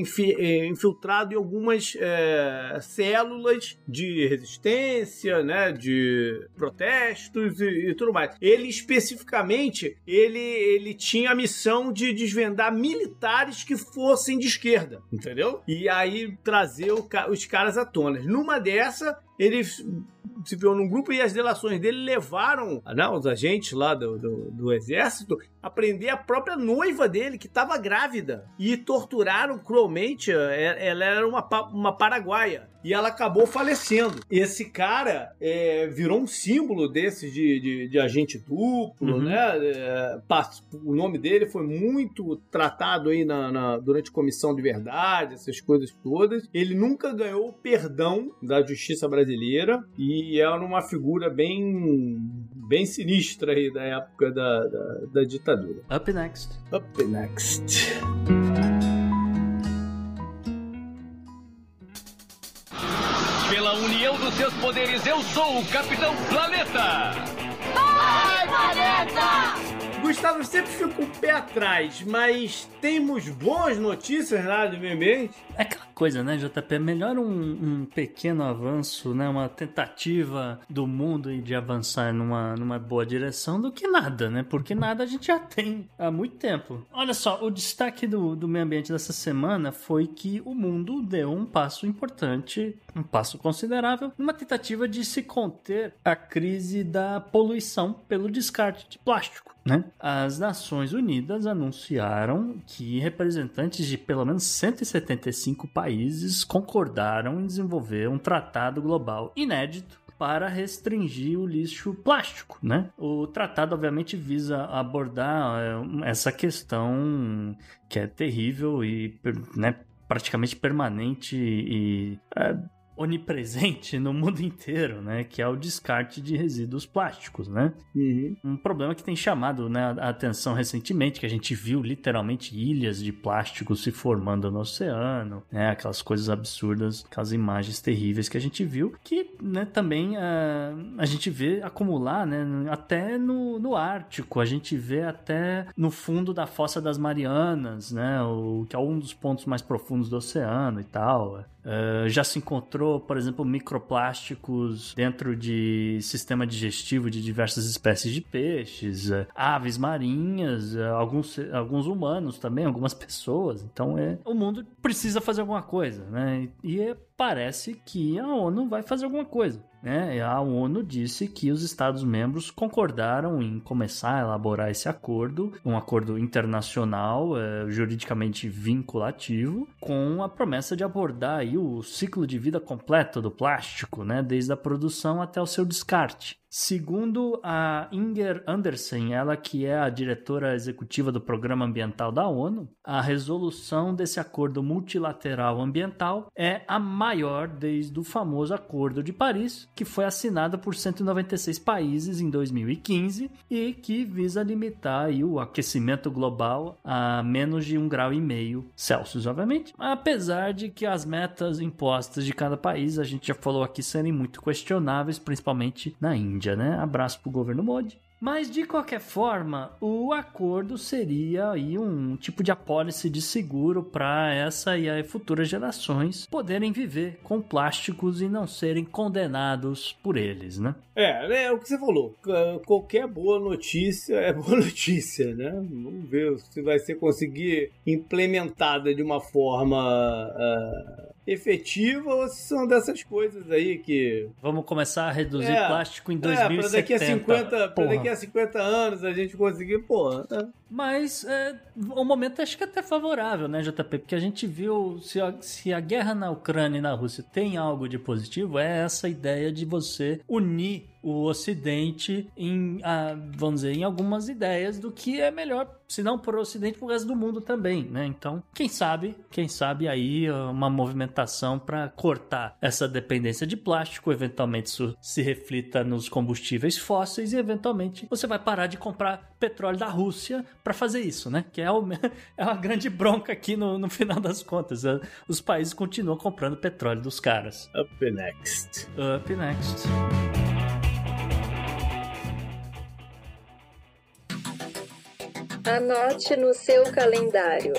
infiltrado em algumas é, células de resistência, né, de protestos e, e tudo mais. Ele especificamente, ele, ele tinha a missão de desvendar militares que fossem de esquerda, entendeu? E aí trazer os caras à tona. Numa dessa, ele se viu num grupo e as delações dele levaram né, os agentes lá do, do, do exército a prender a própria noiva dele, que estava grávida, e torturaram cruelmente. É, ela era uma, uma paraguaia e ela acabou falecendo. Esse cara é, virou um símbolo desses de, de, de agente duplo, uhum. né? É, o nome dele foi muito tratado aí na, na, durante comissão de verdade, essas coisas todas. Ele nunca ganhou perdão da justiça brasileira e era uma figura bem, bem sinistra aí da época da, da, da ditadura.
Up next.
Up next.
Seus poderes, eu sou o Capitão Planeta!
Vai, Planeta!
Gustavo, sempre fico o pé atrás, mas temos boas notícias lá do meio ambiente?
É aquela coisa, né, JP? É melhor um, um, pequeno avanço, né, uma tentativa do mundo de avançar numa, numa boa direção do que nada, né? Porque nada a gente já tem há muito tempo. Olha só, o destaque do, do meio ambiente dessa semana foi que o mundo deu um passo importante, um passo considerável, numa tentativa de se conter a crise da poluição pelo descarte de plástico. Né? As Nações Unidas anunciaram que representantes de pelo menos 175 países concordaram em desenvolver um tratado global inédito para restringir o lixo plástico, né? O tratado obviamente visa abordar é, essa questão que é terrível e né, praticamente permanente e é, onipresente no mundo inteiro, né? Que é o descarte de resíduos plásticos, né? Uhum. Um problema que tem chamado né, a atenção recentemente, que a gente viu literalmente ilhas de plástico se formando no oceano, né? Aquelas coisas absurdas, aquelas imagens terríveis que a gente viu, que né, também uh, a gente vê acumular, né? Até no, no Ártico, a gente vê até no fundo da Fossa das Marianas, né? O, que é um dos pontos mais profundos do oceano e tal. Uh, já se encontrou, por exemplo, microplásticos dentro de sistema digestivo de diversas espécies de peixes, uh, aves marinhas, uh, alguns, alguns humanos também, algumas pessoas. Então é, o mundo precisa fazer alguma coisa, né? E é, parece que a ONU vai fazer alguma coisa. Né? A ONU disse que os Estados-membros concordaram em começar a elaborar esse acordo, um acordo internacional, é, juridicamente vinculativo, com a promessa de abordar aí o ciclo de vida completo do plástico, né? desde a produção até o seu descarte. Segundo a Inger Andersen, ela que é a diretora executiva do Programa Ambiental da ONU, a resolução desse acordo multilateral ambiental é a maior desde o famoso Acordo de Paris, que foi assinado por 196 países em 2015 e que visa limitar o aquecimento global a menos de um grau meio Celsius, obviamente. Apesar de que as metas impostas de cada país, a gente já falou aqui, serem muito questionáveis, principalmente na Índia. Índia, né? Abraço pro governo Modi. Mas de qualquer forma, o acordo seria aí um tipo de apólice de seguro para essa e as futuras gerações poderem viver com plásticos e não serem condenados por eles, né?
É, é o que você falou. Qualquer boa notícia é boa notícia, né? Vamos ver se vai ser conseguir implementada de uma forma uh, efetiva ou se são dessas coisas aí que.
Vamos começar a reduzir é, plástico em 2070. É,
pra daqui a 50, pra daqui a 50 anos a gente conseguir, pô. Né?
Mas é, o momento acho que é até favorável, né, JP? Porque a gente viu se a, se a guerra na Ucrânia e na Rússia tem algo de positivo, é essa ideia de você unir o Ocidente em, vamos dizer, em algumas ideias do que é melhor, se não para o Ocidente, para o resto do mundo também, né? Então, quem sabe, quem sabe aí uma movimentação para cortar essa dependência de plástico, eventualmente isso se reflita nos combustíveis fósseis e eventualmente você vai parar de comprar petróleo da Rússia para fazer isso, né? Que é, o, é uma grande bronca aqui no, no final das contas. É, os países continuam comprando petróleo dos caras.
Up next.
Up next.
Anote no seu calendário.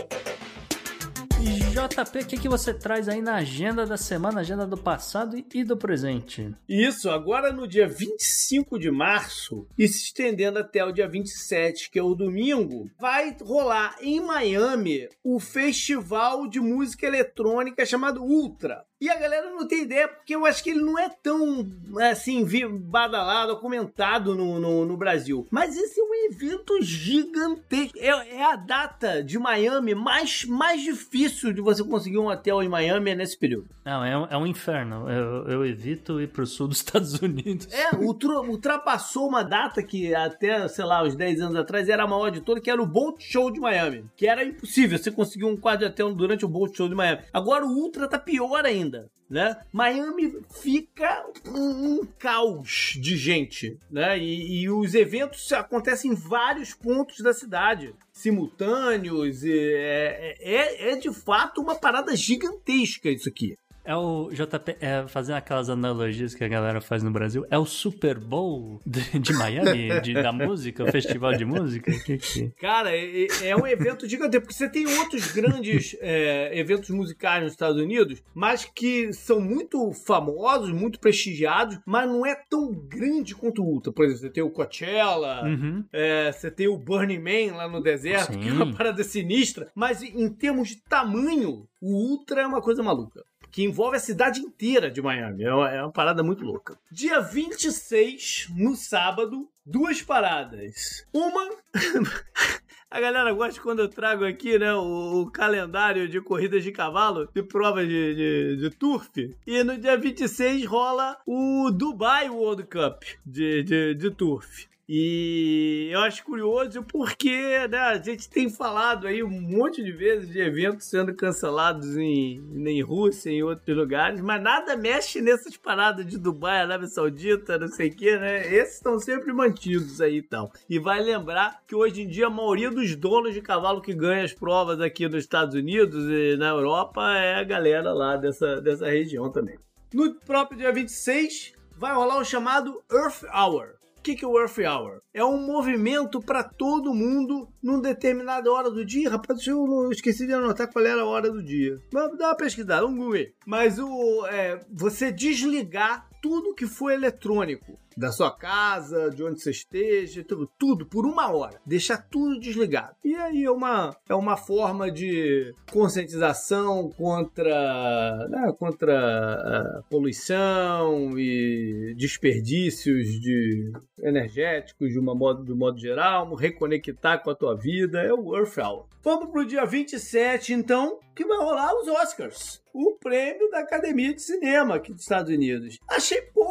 JP, o que, que você traz aí na agenda da semana, agenda do passado e do presente?
Isso, agora no dia 25 de março e se estendendo até o dia 27, que é o domingo, vai rolar em Miami o festival de música eletrônica chamado Ultra. E a galera não tem ideia, porque eu acho que ele não é tão, assim, badalado, comentado no, no, no Brasil. Mas esse é um evento gigantesco. É, é, a data de Miami mais, mais difícil de você conseguir um hotel em Miami é nesse período.
Não, é, um, é um inferno. Eu, eu evito ir pro sul dos Estados Unidos.
É, ultrapassou uma data que até, sei lá, uns 10 anos atrás era a maior de toda, que era o Bolt Show de Miami. Que era impossível você conseguir um quarto de hotel durante o Bolt Show de Miami. Agora o Ultra tá pior ainda. Né? Miami fica um, um caos de gente, né? E, e, os eventos acontecem em vários pontos da cidade, simultâneos. É, é, é de fato uma parada gigantesca isso aqui.
É o JP, é, fazendo aquelas analogias que a galera faz no Brasil, é o Super Bowl de, de Miami, de, da música, o festival de música? Que que...
Cara, é, é, um evento gigante, porque você tem outros grandes é, eventos musicais nos Estados Unidos, mas que são muito famosos, muito prestigiados, mas não é tão grande quanto o Ultra. Por exemplo, você tem o Coachella, uhum. é, você tem o Burning Man lá no deserto, Sim. que é uma parada sinistra, mas em termos de tamanho, o Ultra é uma coisa maluca que envolve a cidade inteira de Miami. É uma, é uma parada muito louca. Dia 26, no sábado, duas paradas. Uma. A galera gosta quando eu trago aqui, né, o, o calendário de corridas de cavalo, de provas de, de, de, turf. E no dia 26 rola o Dubai World Cup de, de, de turf. E eu acho curioso porque né, a gente tem falado aí um monte de vezes de eventos sendo cancelados em, em Rússia, em outros lugares, mas nada mexe nessas paradas de Dubai, Arábia Saudita, não sei o que, né? Esses estão sempre mantidos aí e então. tal. E vai lembrar que hoje em dia a maioria dos donos de cavalo que ganha as provas aqui nos Estados Unidos e na Europa é a galera lá dessa, dessa região também. No próprio dia 26 vai rolar o chamado Earth Hour que, que é o Earth Hour? É um movimento para todo mundo numa determinada hora do dia. Rapaz, eu esqueci de anotar qual era a hora do dia. Vamos dar uma pesquisada, vamos ver. Mas o, é, você desligar tudo que for eletrônico da sua casa, de onde você esteja, tudo, tudo por uma hora. Deixar tudo desligado. E aí é uma, é uma forma de conscientização contra, né, contra a poluição e desperdícios de energéticos de, uma modo, de um modo geral, reconectar com a tua vida. É o Earth Hour. Vamos pro dia 27, então, que vai rolar os Oscars. O prêmio da Academia de Cinema aqui dos Estados Unidos. Achei pouco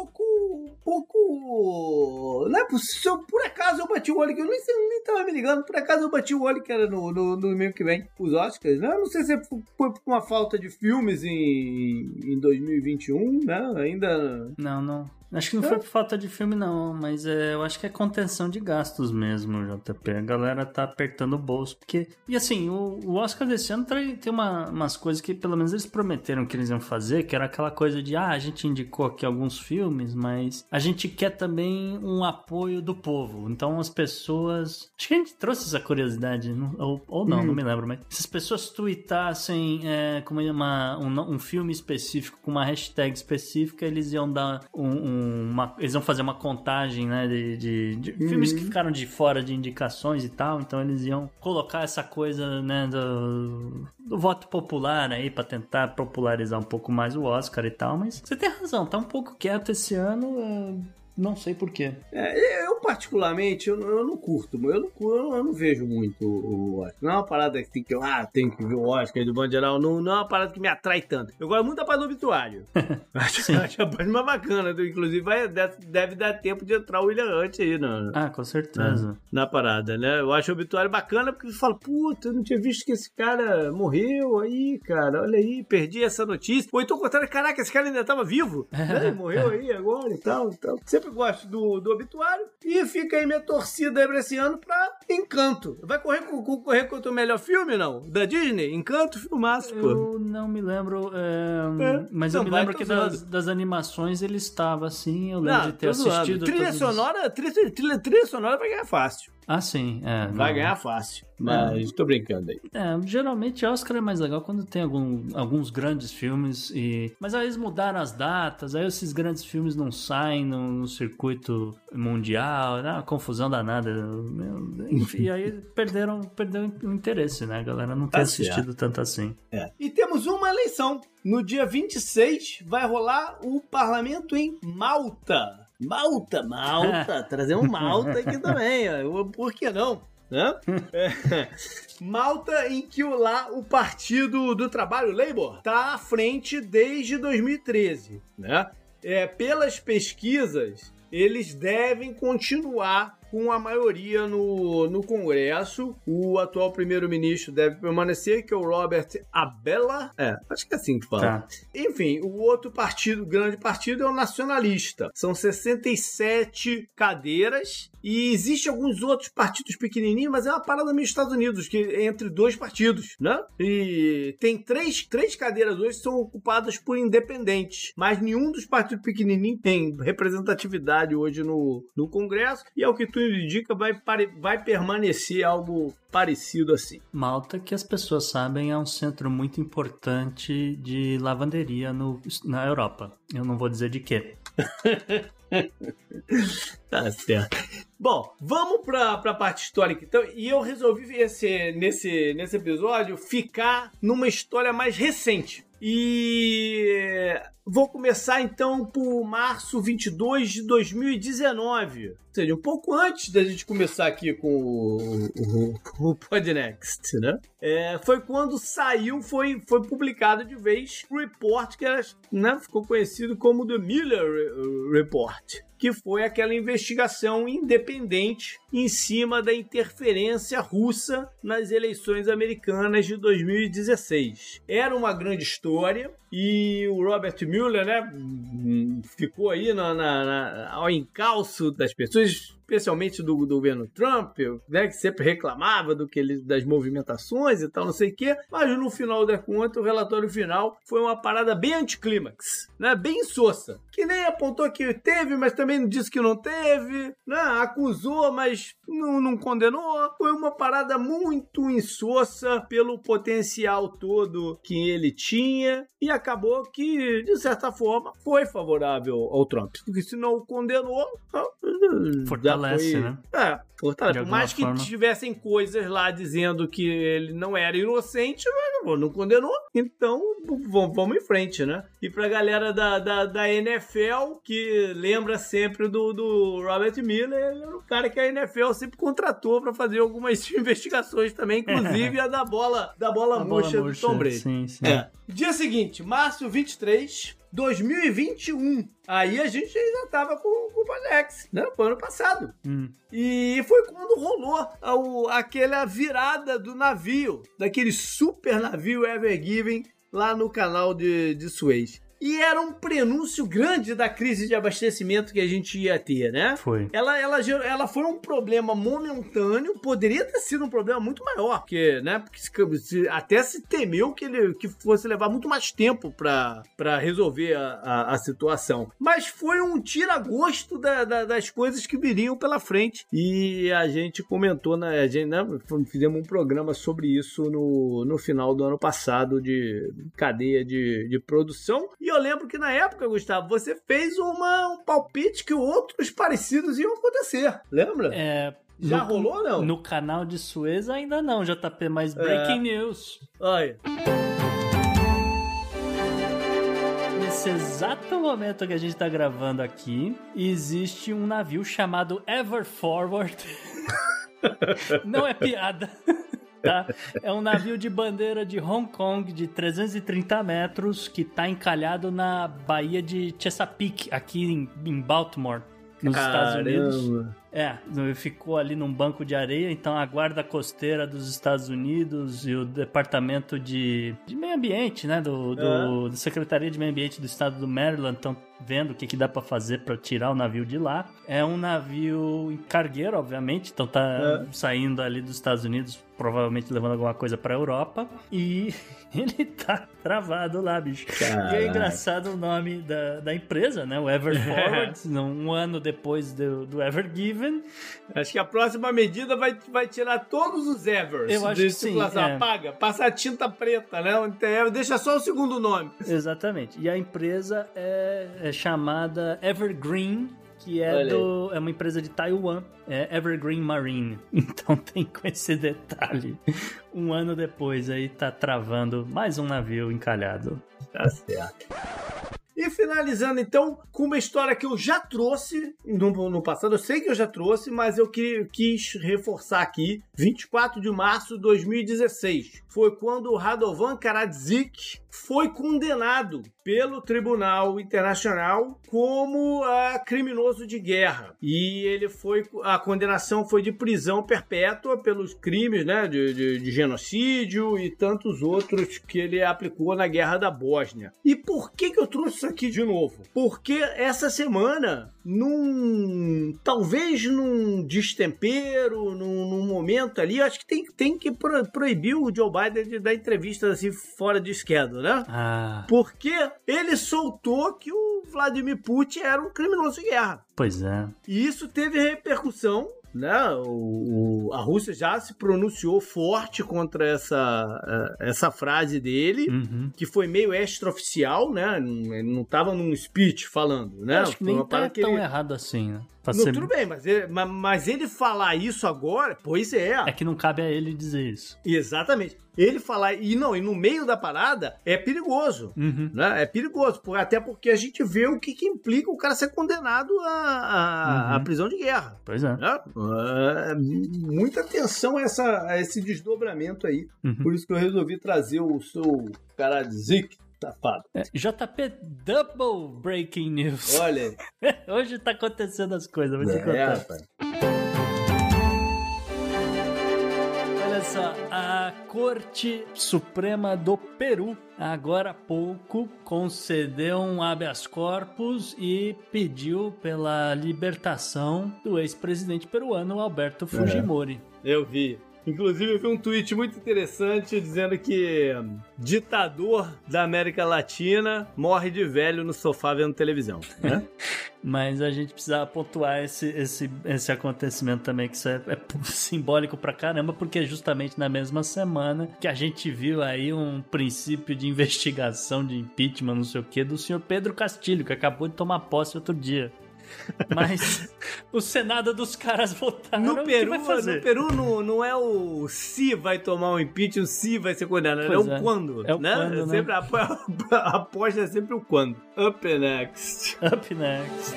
pouco. Não é possível. Por acaso eu bati o olho que eu nem, nem tava me ligando. Por acaso eu bati o olho que era no, no, no que vem, os Oscars. Né? Eu não sei se foi por uma falta de filmes em, em 2021, né? Ainda.
Não, não. Acho que não foi por falta de filme, não, mas é, eu acho que é contenção de gastos mesmo, JP. A galera tá apertando o bolso, porque... E assim, o, o Oscar desse ano tem uma, umas coisas que pelo menos eles prometeram que eles iam fazer, que era aquela coisa de, ah, a gente indicou aqui alguns filmes, mas a gente quer também um apoio do povo. Então as pessoas... Acho que a gente trouxe essa curiosidade, ou, ou não, hum. não me lembro, mas se as pessoas tweetassem é, como uma, um, um filme específico, com uma hashtag específica, eles iam dar um, um, uma, eles iam fazer uma contagem, né, de, de, de uhum. filmes que ficaram de fora de indicações e tal, então eles iam colocar essa coisa, né, do, do voto popular aí para tentar popularizar um pouco mais o Oscar e tal, mas você tem razão, tá um pouco quieto esse ano, é, não sei porquê.
É, eu, particularmente, eu, eu não curto. Eu não, eu não vejo muito o Oscar. Não é uma parada que tem que, ah, tem que ver o Oscar do bando geral. Não, não é uma parada que me atrai tanto. Eu gosto muito da parte do obituário. acho, acho a parte mais bacana. Inclusive, vai, deve dar tempo de entrar o William Hunt aí, né?
Ah, com certeza.
Na, na parada, né? Eu acho o obituário bacana porque você fala, puta, eu não tinha visto que esse cara morreu aí, cara. Olha aí, perdi essa notícia. Ou então, contrário, caraca, esse cara ainda tava vivo. né? Morreu aí agora e tal, tal. Sempre sempre gosto do, do obituário. E fica aí minha torcida pra esse ano pra Encanto. Vai correr, correr contra o melhor filme, não? Da Disney? Encanto, filmaço, pô.
Eu não me lembro. É, é, mas eu me lembro que das, das, animações ele estava assim. Eu lembro não, de ter assistido.
Trilha sonora, trilha, trilha, trilha sonora vai ganhar fácil.
Ah, sim. É,
vai ganhar fácil. Mas é. tô brincando aí.
É, geralmente Oscar é mais legal quando tem algum, alguns grandes filmes e. Mas aí eles mudaram as datas, aí esses grandes filmes não saem no, no circuito mundial, né? uma confusão danada. Enfim, e aí perderam, perderam o interesse, né? A galera não tem tá assistido tanto assim.
É. E temos uma eleição. No dia 26 vai rolar o parlamento em Malta. Malta, Malta, trazer um Malta aqui também, por que não? É. Malta, em que lá o Partido do Trabalho, Labour, está à frente desde 2013. Né? É, pelas pesquisas, eles devem continuar com a maioria no, no Congresso. O atual primeiro-ministro deve permanecer, que é o Robert Abela. É, acho que é assim que fala. Tá. Enfim, o outro partido, grande partido, é o nacionalista. São 67 cadeiras e existe alguns outros partidos pequenininhos, mas é uma parada meio Estados Unidos, que é entre dois partidos, né? E tem três, três cadeiras hoje que são ocupadas por independentes, mas nenhum dos partidos pequenininhos tem representatividade hoje no, no Congresso, e é o que tu indica, vai, vai permanecer algo parecido assim.
Malta, que as pessoas sabem, é um centro muito importante de lavanderia no, na Europa. Eu não vou dizer de quê.
tá certo. Bom, vamos pra, pra parte histórica então. E eu resolvi esse, nesse, nesse episódio ficar numa história mais recente. E vou começar então por março 22 de 2019. Ou seja, um pouco antes da gente começar aqui com o, o, o Podnext, né? É, foi quando saiu, foi, foi publicado de vez o report que era, né, ficou conhecido como The Miller Report que foi aquela investigação independente em cima da interferência russa nas eleições americanas de 2016. Era uma grande história e o Robert Mueller, né, ficou aí na, na, na, ao encalço das pessoas especialmente do, do governo Trump, né, que sempre reclamava do que ele, das movimentações e tal, não sei o quê, mas no final da conta, o relatório final foi uma parada bem anticlímax, né, bem sossa, que nem apontou que teve, mas também disse que não teve, né, acusou, mas não, não condenou, foi uma parada muito insossa pelo potencial todo que ele tinha. E acabou que, de certa forma, foi favorável ao Trump, porque se não o condenou,
Fortalece, foi... né?
É, fortalece. Por mais que forma. tivessem coisas lá dizendo que ele não era inocente, mas não, não condenou. Então, vamos em frente, né? E pra galera da, da, da NFL, que lembra sempre do, do Robert Miller, ele era o cara que a NFL sempre contratou para fazer algumas investigações também, inclusive a da bola, da bola, murcha, do Tom Brady. Sim, sim. É. Dia seguinte, março 23, 2021. Aí a gente ainda tava com, com o Panex, né? Foi ano passado. Hum. E foi quando rolou a, aquela virada do navio, daquele super navio Ever Given lá no canal de, de Suez. E era um prenúncio grande da crise de abastecimento que a gente ia ter, né?
Foi.
Ela, ela, ela foi um problema momentâneo, poderia ter sido um problema muito maior, porque, né? Porque se, até se temeu que ele que fosse levar muito mais tempo para resolver a, a, a, situação. Mas foi um tira-gosto da, da, das coisas que viriam pela frente. E a gente comentou, na, a gente, né, fizemos um programa sobre isso no, no final do ano passado de cadeia de, de produção. E eu lembro que na época, Gustavo, você fez uma, um palpite que outros parecidos iam acontecer. Lembra?
É.
Já
no,
rolou não?
No canal de Suez ainda não, JP, mas breaking é. news.
Olha.
Nesse exato momento que a gente tá gravando aqui, existe um navio chamado Ever Forward. não é piada. Tá? É um navio de bandeira de Hong Kong de 330 metros que está encalhado na Baía de Chesapeake, aqui em, em Baltimore, nos Caramba. Estados Unidos. É, ficou ali num banco de areia, então a guarda costeira dos Estados Unidos e o departamento de, de meio ambiente, né, do, do, é. da Secretaria de Meio Ambiente do Estado do Maryland estão vendo o que, que dá para fazer para tirar o navio de lá. É um navio cargueiro, obviamente, então tá é. saindo ali dos Estados Unidos, provavelmente levando alguma coisa para Europa e ele tá travado lá, bicho. Caraca. E é engraçado o nome da, da empresa, né, o Ever Forward, um ano depois do, do Ever Given
Acho que a próxima medida vai, vai tirar todos os Evers.
Eu acho que sim.
É. Apaga, passa a tinta preta, né? Deixa só o segundo nome.
Exatamente. E a empresa é, é chamada Evergreen que é, do, é uma empresa de Taiwan, é Evergreen Marine. Então tem com esse detalhe. Um ano depois aí tá travando mais um navio encalhado.
Tá certo. E finalizando então com uma história que eu já trouxe no, no passado, eu sei que eu já trouxe, mas eu que, quis reforçar aqui. 24 de março de 2016 foi quando o Radovan Karadzic foi condenado pelo Tribunal Internacional como uh, criminoso de guerra. E ele foi. A condenação foi de prisão perpétua pelos crimes né, de, de, de genocídio e tantos outros que ele aplicou na guerra da Bósnia. E por que, que eu trouxe isso aqui de novo? Porque essa semana, num. talvez num destempero, num, num momento ali, acho que tem, tem que pro, proibir o Joe Biden de dar entrevistas assim fora de esquerdo, né?
Ah.
Porque ele soltou que o Vladimir Putin era um criminoso de guerra.
Pois é.
E isso teve repercussão né? O, o, a Rússia já se pronunciou forte contra essa, é, essa frase dele,
uhum.
que foi meio extraoficial, né? Ele não estava num speech falando, né?
acho que nem tá tão ele... errado assim, né?
Não, ser... Tudo bem, mas ele, mas ele falar isso agora, pois é.
É que não cabe a ele dizer isso.
Exatamente ele falar e não, e no meio da parada é perigoso,
uhum.
né? É perigoso, até porque a gente vê o que, que implica o cara ser condenado a, a, uhum. prisão de guerra.
Pois é.
Né? é muita atenção a, essa, a esse desdobramento aí.
Uhum.
Por isso que eu resolvi trazer o seu cara Safado.
É, JP Double Breaking News.
Olha
aí. Hoje tá acontecendo as coisas, vou te é, contar. Rapaz. Olha só, a Corte Suprema do Peru, agora há pouco, concedeu um habeas corpus e pediu pela libertação do ex-presidente peruano Alberto Fujimori.
É, eu vi. Inclusive, eu vi um tweet muito interessante dizendo que ditador da América Latina morre de velho no sofá vendo televisão. Né?
Mas a gente precisa pontuar esse, esse, esse acontecimento também, que isso é, é, simbólico pra caramba, porque é justamente na mesma semana que a gente viu aí um princípio de investigação de impeachment, não sei o que, do senhor Pedro Castilho, que acabou de tomar posse outro dia. Mas o Senado dos caras votaram.
No Peru, no Peru não, não é o se vai tomar um impeachment, o se vai ser condenado, é o é. quando.
É o
né?
quando,
né? Sempre a, a, a aposta é sempre o quando. Up next.
Up next.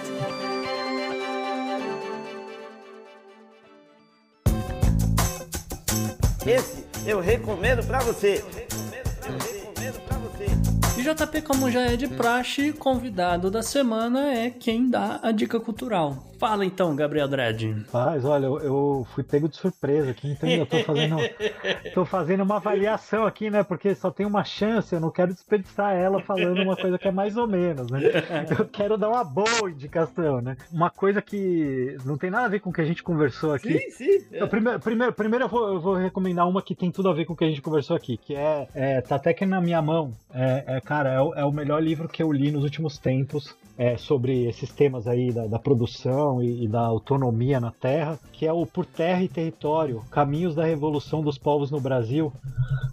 Esse eu recomendo para você. Eu recomendo, eu recomendo pra você.
E JP, como já é de praxe, convidado da semana é quem dá a dica cultural. Fala então, Gabriel Dredd.
Mas olha, eu, eu, fui pego de surpresa aqui, então eu tô fazendo, tô fazendo uma avaliação aqui, né? Porque só tem uma chance, eu não quero desperdiçar ela falando uma coisa que é mais ou menos, né? Eu quero dar uma boa indicação, né? Uma coisa que não tem nada a ver com o que a gente conversou aqui.
Sim, sim.
Então, primeiro, primeiro, primeiro eu, vou, eu vou recomendar uma que tem tudo a ver com o que a gente conversou aqui, que é, é Tá até que na minha mão. É, é cara, é o, é o melhor livro que eu li nos últimos tempos é, sobre esses temas aí da, da produção e, e, da autonomia na terra, que é o Por Terra e Território, Caminhos da Revolução dos Povos no Brasil,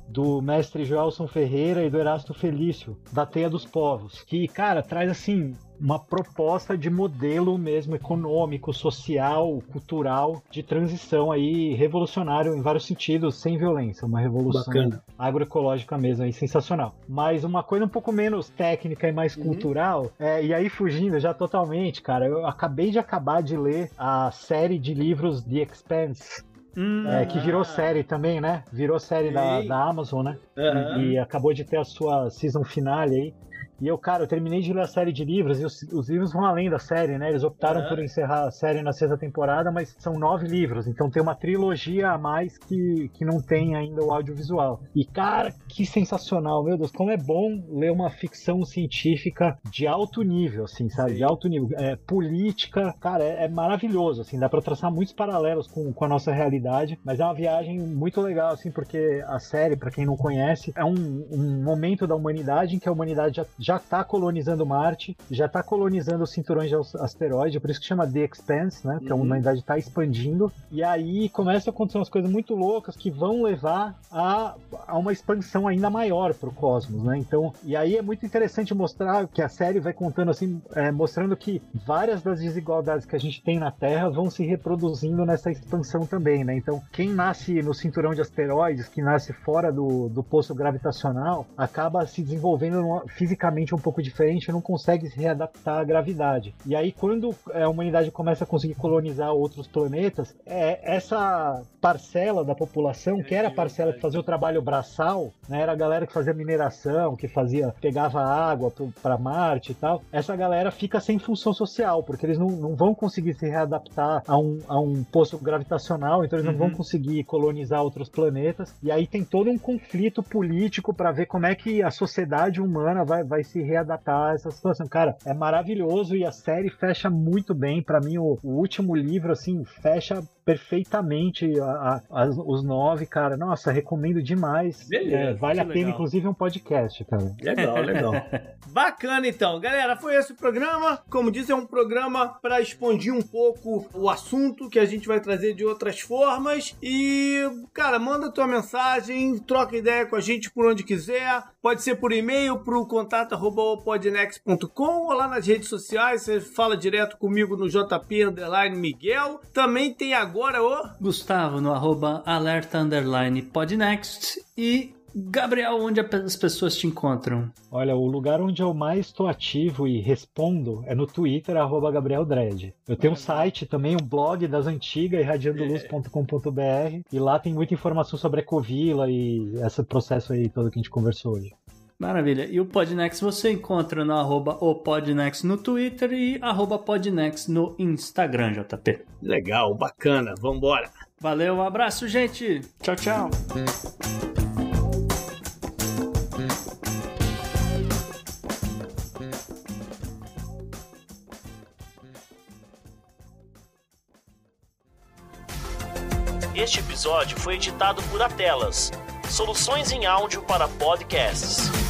do mestre Joelson Ferreira e do Erasto Felício, da Teia dos Povos, que, cara, traz assim uma proposta de modelo mesmo econômico, social, cultural de transição aí revolucionário em vários sentidos, sem violência, uma revolução Bacana. agroecológica mesmo aí sensacional. Mas uma coisa um pouco menos técnica e mais uhum. cultural, é, e aí fugindo já totalmente, cara, eu acabei de acabar de ler a série de livros The Expanse Hum, é, que virou série também, né? Virou série da, da, Amazon, né? Uhum. E, e, acabou de ter a sua season finale aí. E eu, cara, eu terminei de ler a série de livros, e os, os livros vão além da série, né? Eles optaram por encerrar a série na sexta temporada, mas são nove livros, então tem uma trilogia a mais que, que não tem ainda o audiovisual. E, cara, que sensacional, meu Deus, como é bom ler uma ficção científica de alto nível, assim, sabe? Sim. De alto nível. É, política, cara, é, é, maravilhoso, assim, dá pra traçar muitos paralelos com, com a nossa realidade, mas é uma viagem muito legal, assim, porque a série, para quem não conhece, é um, um momento da humanidade em que a humanidade já já está colonizando Marte, já está colonizando os cinturões de asteroide, por isso que chama The Expanse, né? Que uhum. a humanidade está expandindo. E aí começam a acontecer umas coisas muito loucas que vão levar a, a uma expansão ainda maior para o cosmos, né? Então, e aí é muito interessante mostrar que a série vai contando assim, é, mostrando que várias das desigualdades que a gente tem na Terra vão se reproduzindo nessa expansão também, né? Então, quem nasce no cinturão de asteroides, que nasce fora do, do poço gravitacional, acaba se desenvolvendo fisicamente um pouco diferente, não consegue se readaptar à gravidade. E aí, quando é, a humanidade começa a conseguir colonizar outros planetas, é, essa parcela da população, que era a parcela que fazia o trabalho braçal, né, era a galera que fazia mineração, que fazia, pegava água para Marte e tal, essa galera fica sem função social, porque eles não, não vão conseguir se readaptar a um, a um poço gravitacional, então eles não uhum. vão conseguir colonizar outros planetas. E aí tem todo um conflito político para ver como é que a sociedade humana vai, vai se readaptar a essa situação. Cara, é maravilhoso e a série fecha muito bem. Para mim, o, o, último livro, assim, fecha perfeitamente a, a, os nove, cara. Nossa, recomendo demais. Beleza, é, vale a pena, legal. inclusive, um podcast, cara.
Legal, legal. Bacana, então. Galera, foi esse o programa. Como disse, é um programa para expandir um pouco o assunto que a gente vai trazer de outras formas. E, cara, manda tua mensagem, troca ideia com a gente por onde quiser. Pode ser por e-mail, pro contato podnext.com ou lá nas redes sociais, você fala direto comigo no JP Underline Miguel. Também tem agora o
Gustavo no arroba alerta underline podnext e Gabriel, onde as pessoas te encontram?
Olha, o lugar onde eu mais estou ativo e respondo é no Twitter, arroba Gabriel Dredd. Eu tenho um site também, um blog das antigas, irradiandoluz.com.br, e lá tem muita informação sobre a Ecovila e esse processo aí todo que a gente conversou hoje.
Maravilha. E o Podnext você encontra no arroba o Podnext no Twitter e arroba Podnext no Instagram, JP.
Legal, bacana. Vambora.
Valeu, um abraço, gente. Tchau, tchau.
Este episódio foi editado por Atelas, soluções em áudio para podcasts.